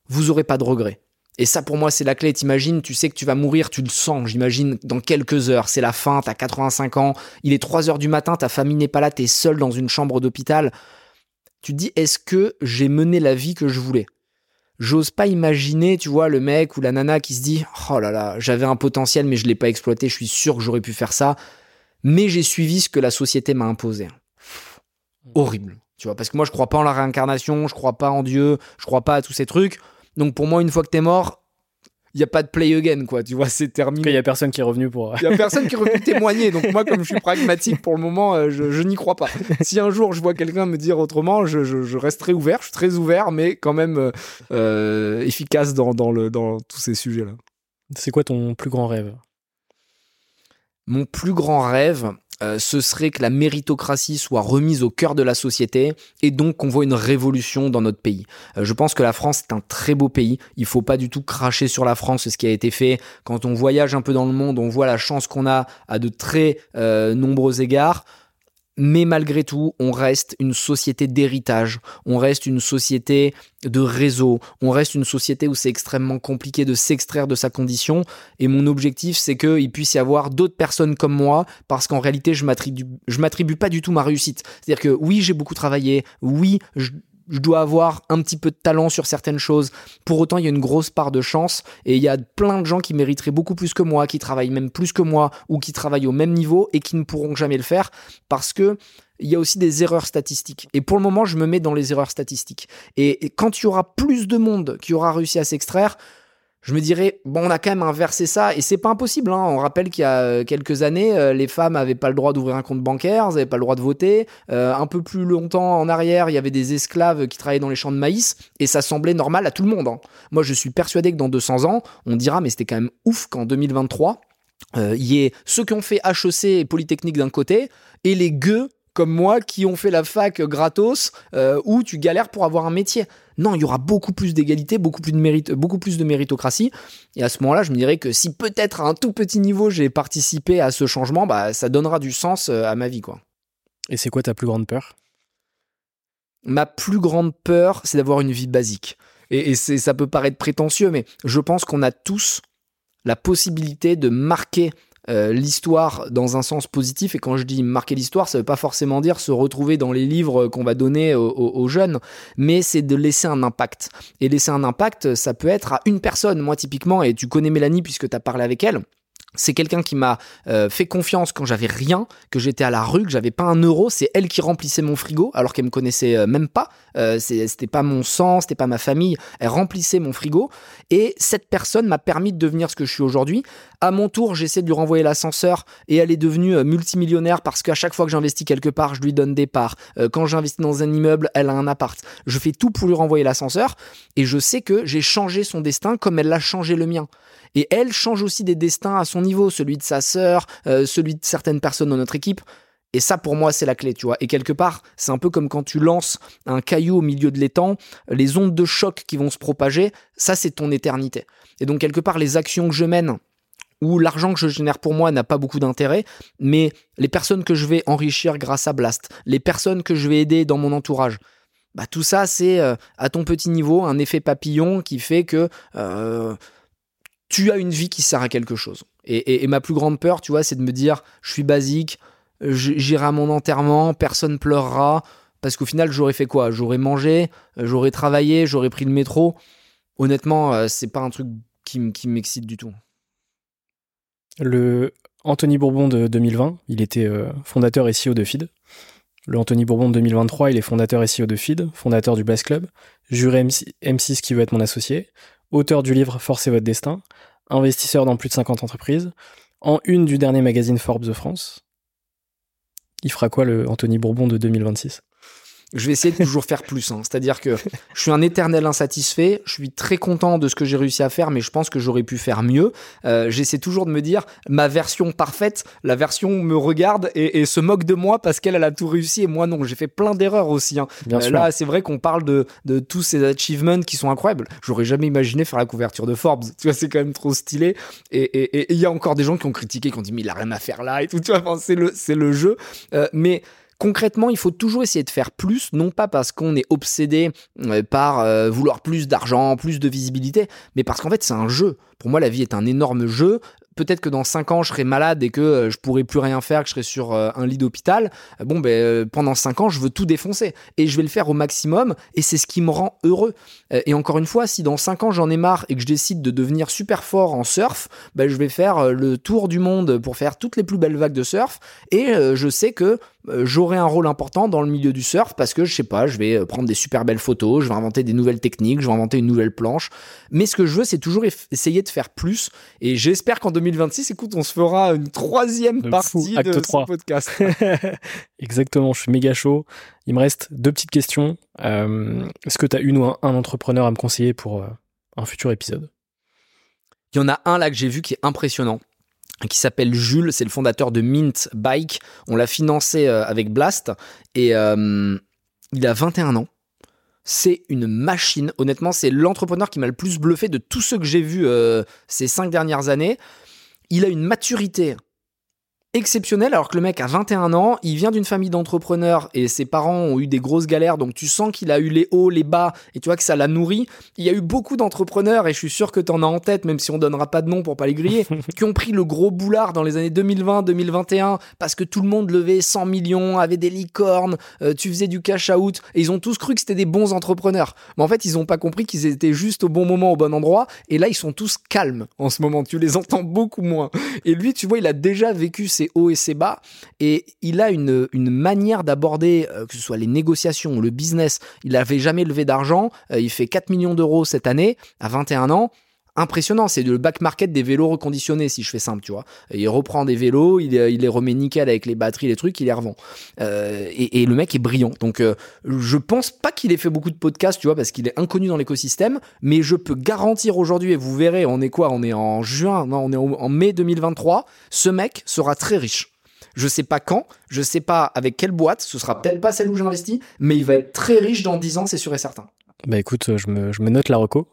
vous n'aurez pas de regrets? Et ça, pour moi, c'est la clé. T'imagines, tu sais que tu vas mourir, tu le sens, j'imagine, dans quelques heures. C'est la fin, t'as 85 ans, il est 3 heures du matin, ta famille n'est pas là, t'es seul dans une chambre d'hôpital tu te dis est-ce que j'ai mené la vie que je voulais? J'ose pas imaginer, tu vois, le mec ou la nana qui se dit oh là là, j'avais un potentiel mais je l'ai pas exploité, je suis sûr que j'aurais pu faire ça, mais j'ai suivi ce que la société m'a imposé. Horrible, tu vois, parce que moi je crois pas en la réincarnation, je crois pas en Dieu, je crois pas à tous ces trucs. Donc pour moi, une fois que t'es mort, il n'y a pas de play again, quoi. Tu vois, c'est terminé. Il n'y a personne qui est revenu pour. Il n'y a personne qui est revenu témoigner. Donc, moi, comme je suis pragmatique pour le moment, euh, je, n'y crois pas. Si un jour je vois quelqu'un me dire autrement, je, resterai ouvert. Je suis très ouvert, mais quand même euh, euh, efficace dans, le, dans tous ces sujets-là. C'est quoi ton plus grand rêve? Mon plus grand rêve, euh, ce serait que la méritocratie soit remise au cœur de la société et donc qu'on voit une révolution dans notre pays. Euh, je pense que la France est un très beau pays. Il faut pas du tout cracher sur la France, ce qui a été fait. Quand on voyage un peu dans le monde, on voit la chance qu'on a à de très euh, nombreux égards. Mais malgré tout, on reste une société d'héritage, on reste une société de réseau, on reste une société où c'est extrêmement compliqué de s'extraire de sa condition. Et mon objectif, c'est qu'il puisse y avoir d'autres personnes comme moi, parce qu'en réalité, je m'attribue, m'attribue pas du tout ma réussite. C'est-à-dire que oui, j'ai beaucoup travaillé, oui, je dois avoir un petit peu de talent sur certaines choses. Pour autant, il y a une grosse part de chance et il y a plein de gens qui mériteraient beaucoup plus que moi, qui travaillent même plus que moi ou qui travaillent au même niveau et qui ne pourront jamais le faire parce que il y a aussi des erreurs statistiques. Et pour le moment, je me mets dans les erreurs statistiques. Et quand il y aura plus de monde qui aura réussi à s'extraire, je me dirais, bon, on a quand même inversé ça, et c'est pas impossible. Hein. On rappelle qu'il y a euh, quelques années, euh, les femmes n'avaient pas le droit d'ouvrir un compte bancaire, elles n'avaient pas le droit de voter. Euh, un peu plus longtemps en arrière, il y avait des esclaves qui travaillaient dans les champs de maïs, et ça semblait normal à tout le monde. Hein. Moi, je suis persuadé que dans 200 ans, on dira, mais c'était quand même ouf qu'en 2023, il y ait ceux qui ont fait HEC et Polytechnique d'un côté, et les gueux comme moi qui ont fait la fac gratos euh, où tu galères pour avoir un métier. Non, il y aura beaucoup plus d'égalité, beaucoup plus de mérite, beaucoup plus de méritocratie. Et à ce moment-là, je me dirais que si peut-être à un tout petit niveau j'ai participé à ce changement, bah ça donnera du sens euh, à ma vie, quoi. Et c'est quoi ta plus grande peur? Ma plus grande peur, c'est d'avoir une vie basique. Et, et ça peut paraître prétentieux, mais je pense qu'on a tous la possibilité de marquer euh, l'histoire dans un sens positif. Et quand je dis marquer l'histoire, ça veut pas forcément dire se retrouver dans les livres qu'on va donner aux, jeunes, mais c'est de laisser un impact. Et laisser un impact, ça peut être à une personne. Moi, typiquement, et tu connais Mélanie puisque tu as parlé avec elle. C'est quelqu'un qui m'a euh, fait confiance quand j'avais rien, que j'étais à la rue, que j'avais pas un euro. C'est elle qui remplissait mon frigo, alors qu'elle me connaissait euh, même pas. Euh, c'était pas mon sang, c'était pas ma famille. Elle remplissait mon frigo. Et cette personne m'a permis de devenir ce que je suis aujourd'hui. À mon tour, j'essaie de lui renvoyer l'ascenseur et elle est devenue multimillionnaire parce qu'à chaque fois que j'investis quelque part, je lui donne des parts. quand j'investis dans un immeuble, elle a un appart. Je fais tout pour lui renvoyer l'ascenseur et je sais que j'ai changé son destin comme elle l'a changé le mien. Et elle change aussi des destins à son niveau, celui de sa sœur, euh, celui de certaines personnes dans notre équipe. Et ça, pour moi, c'est la clé, tu vois. Et quelque part, c'est un peu comme quand tu lances un caillou au milieu de l'étang, les ondes de choc qui vont se propager, ça, c'est ton éternité. Et donc, quelque part, les actions que je mène, ou l'argent que je génère pour moi n'a pas beaucoup d'intérêt, mais les personnes que je vais enrichir grâce à Blast, les personnes que je vais aider dans mon entourage, bah tout ça c'est euh, à ton petit niveau un effet papillon qui fait que euh, tu as une vie qui sert à quelque chose. Et, ma plus grande peur, tu vois, c'est de me dire, je suis basique, j'irai à mon enterrement, personne pleurera, parce qu'au final, j'aurais fait quoi? J'aurais mangé, j'aurais travaillé, j'aurais pris le métro. Honnêtement, euh, c'est pas un truc qui, m'excite du tout. Le Anthony Bourbon de 2020, il était euh, fondateur et CEO de FID. Le Anthony Bourbon de 2023, il est fondateur et CEO de FID, fondateur du Bass Club, juré M6 qui veut être mon associé, auteur du livre Forcez votre destin, investisseur dans plus de 50 entreprises, en une du dernier magazine Forbes de France. Il fera quoi le Anthony Bourbon de 2026 je vais essayer de toujours faire plus. Hein. C'est-à-dire que je suis un éternel insatisfait. Je suis très content de ce que j'ai réussi à faire, mais je pense que j'aurais pu faire mieux. Euh, j'essaie toujours de me dire ma version parfaite, la version me regarde et, se moque de moi parce qu'elle a tout réussi et moi non. J'ai fait plein d'erreurs aussi. Hein. Euh, là, c'est vrai qu'on parle de, tous ces achievements qui sont incroyables. J'aurais jamais imaginé faire la couverture de Forbes. Tu vois, c'est quand même trop stylé. Et il y a encore des gens qui ont critiqué, qui ont dit mais il a rien à faire là et tout. Tu vois, c'est le le jeu. Euh, mais concrètement, il faut toujours essayer de faire plus, non pas parce qu'on est obsédé euh, par euh, vouloir plus d'argent, plus de visibilité, mais parce qu'en fait c'est un jeu. Pour moi, la vie est un énorme jeu peut-être que dans 5 ans je serai malade et que euh, je pourrai plus rien faire, que je serai sur euh, un lit d'hôpital. Euh, bon, ben pendant 5 ans, je veux tout défoncer et je vais le faire au maximum et c'est ce qui me rend heureux. et encore une fois, si dans 5 ans j'en ai marre et que je décide de devenir super fort en surf, ben, je vais faire le tour du monde pour faire toutes les plus belles vagues de surf et je sais que j'aurai un rôle important dans le milieu du surf parce que je sais pas, je vais prendre des super belles photos, je vais inventer des nouvelles techniques, je vais inventer une nouvelle planche. Mais ce que je veux, c'est toujours essayer de faire plus et j'espère qu'en 2026, écoute, on se fera une troisième partie de ce podcast. Exactement, je suis méga chaud. Il me reste deux petites questions. Euh, est-ce que tu as une ou un, entrepreneur à me conseiller pour euh, un futur épisode? Il y en a un là que j'ai vu qui est impressionnant. qui s'appelle Jules, c'est le fondateur de Mint Bike. On l'a financé euh, avec Blast et euh, il a 21 ans. C'est une machine. Honnêtement, c'est l'entrepreneur qui m'a le plus bluffé de tous ceux que j'ai vus euh, ces cinq dernières années. Il a une maturité exceptionnel alors que le mec a 21 ans, il vient d'une famille d'entrepreneurs et ses parents ont eu des grosses galères donc tu sens qu'il a eu les hauts, les bas et tu vois que ça l'a nourri. Il y a eu beaucoup d'entrepreneurs et je suis sûr que tu en as en tête même si on donnera pas de nom pour pas les griller qui ont pris le gros boulard dans les années 2020-2021 parce que tout le monde levait 100 millions, avait des licornes, euh, tu faisais du cash out et ils ont tous cru que c'était des bons entrepreneurs. Mais en fait, ils ont pas compris qu'ils étaient juste au bon moment au bon endroit et là ils sont tous calmes en ce moment, tu les entends beaucoup moins. Et lui, tu vois, il a déjà vécu ses hauts et ses bas. Et il a une, manière d'aborder, euh, que ce soit les négociations, le business. Il n'avait jamais levé d'argent. Euh, il fait 4 millions d'euros cette année, à 21 ans impressionnant. C'est le back market des vélos reconditionnés, si je fais simple, tu vois. il reprend des vélos, il, les remet nickel avec les batteries, les trucs, il les revend. Euh, et, le mec est brillant. Donc, euh, je pense pas qu'il ait fait beaucoup de podcasts, tu vois, parce qu'il est inconnu dans l'écosystème. Mais je peux garantir aujourd'hui, et vous verrez, on est quoi On est en juin, non, on est en mai 2023. Ce mec sera très riche. Je sais pas quand, je sais pas avec quelle boîte, ce sera peut-être pas celle où j'investis, mais il va être très riche dans 10 ans, c'est sûr et certain. Bah écoute, je me, je me note la reco.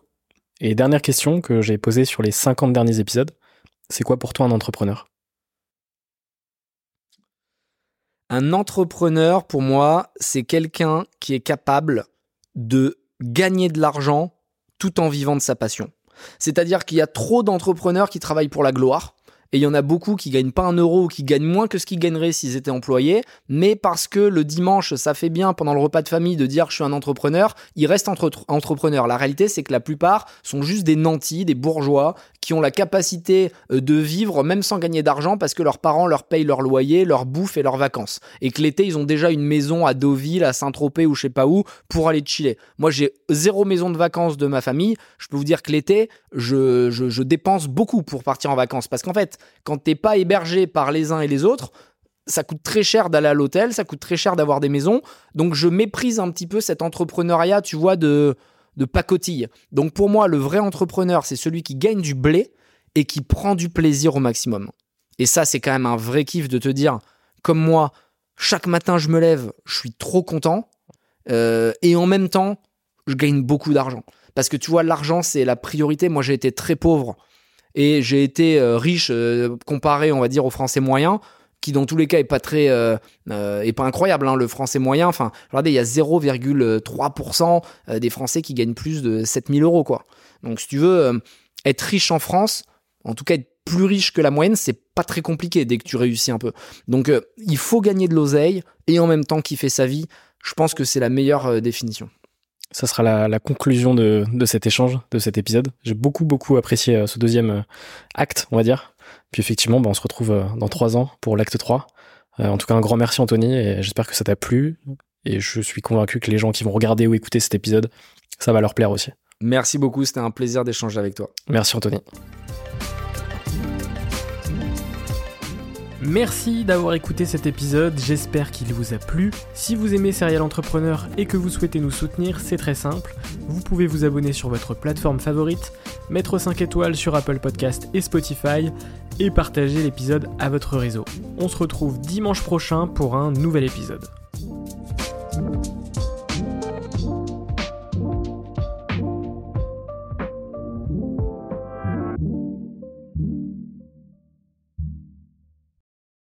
Et dernière question que j'ai posée sur les 50 derniers épisodes, c'est quoi pour toi un entrepreneur? Un entrepreneur, pour moi, c'est quelqu'un qui est capable de gagner de l'argent tout en vivant de sa passion. C'est-à-dire qu'il y a trop d'entrepreneurs qui travaillent pour la gloire, et il y en a beaucoup qui gagnent pas un euro ou qui gagnent moins que ce qu'ils gagneraient s'ils étaient employés, mais parce que le dimanche, ça fait bien pendant le repas de famille de dire je suis un entrepreneur, ils restent entre entrepreneurs. La réalité, c'est que la plupart sont juste des nantis, des bourgeois qui ont la capacité euh, de vivre même sans gagner d'argent parce que leurs parents leur payent leur loyer, leur bouffe et leurs vacances. Et que l'été, ils ont déjà une maison à Deauville, à Saint-Tropez ou je sais pas où pour aller chiller. Moi, j'ai zéro maison de vacances de ma famille. Je peux vous dire que l'été, je, je, dépense beaucoup pour partir en vacances parce qu'en fait, quand t'es pas hébergé par les uns et les autres, ça coûte très cher d'aller à l'hôtel, ça coûte très cher d'avoir des maisons. Donc je méprise un petit peu cet entrepreneuriat, tu vois, de, de pacotille. Donc pour moi, le vrai entrepreneur, c'est celui qui gagne du blé et qui prend du plaisir au maximum. Et ça, c'est quand même un vrai kiff de te dire, comme moi, chaque matin je me lève, je suis trop content. Euh, et en même temps, je gagne beaucoup d'argent. Parce que tu vois, l'argent, c'est la priorité. Moi, j'ai été très pauvre et j'ai été euh, riche euh, comparé, on va dire, au français moyen qui dans tous les cas est pas très euh, est pas incroyable hein, le français moyen. Enfin regardez il y a 0,3% des français qui gagnent plus de 7000 euros quoi. Donc si tu veux être riche en France en tout cas être plus riche que la moyenne c'est pas très compliqué dès que tu réussis un peu. Donc il faut gagner de l'oseille et en même temps kiffer sa vie. Je pense que c'est la meilleure définition. Ça sera la, conclusion de, cet échange, de cet épisode. J'ai beaucoup, beaucoup apprécié euh, ce deuxième euh, acte, on va dire. Puis effectivement, bah, on se retrouve euh, dans trois ans pour l'acte 3. en tout cas, un grand merci Anthony et j'espère que ça t'a plu. Et je suis convaincu que les gens qui vont regarder ou écouter cet épisode, ça va leur plaire aussi. Merci beaucoup, c'était un plaisir d'échanger avec toi. Merci Anthony. Merci d'avoir écouté cet épisode, j'espère qu'il vous a plu. Si vous aimez Serial Entrepreneur et que vous souhaitez nous soutenir, c'est très simple. Vous pouvez vous abonner sur votre plateforme favorite, mettre 5 étoiles sur Apple Podcast et Spotify et partager l'épisode à votre réseau. On se retrouve dimanche prochain pour un nouvel épisode.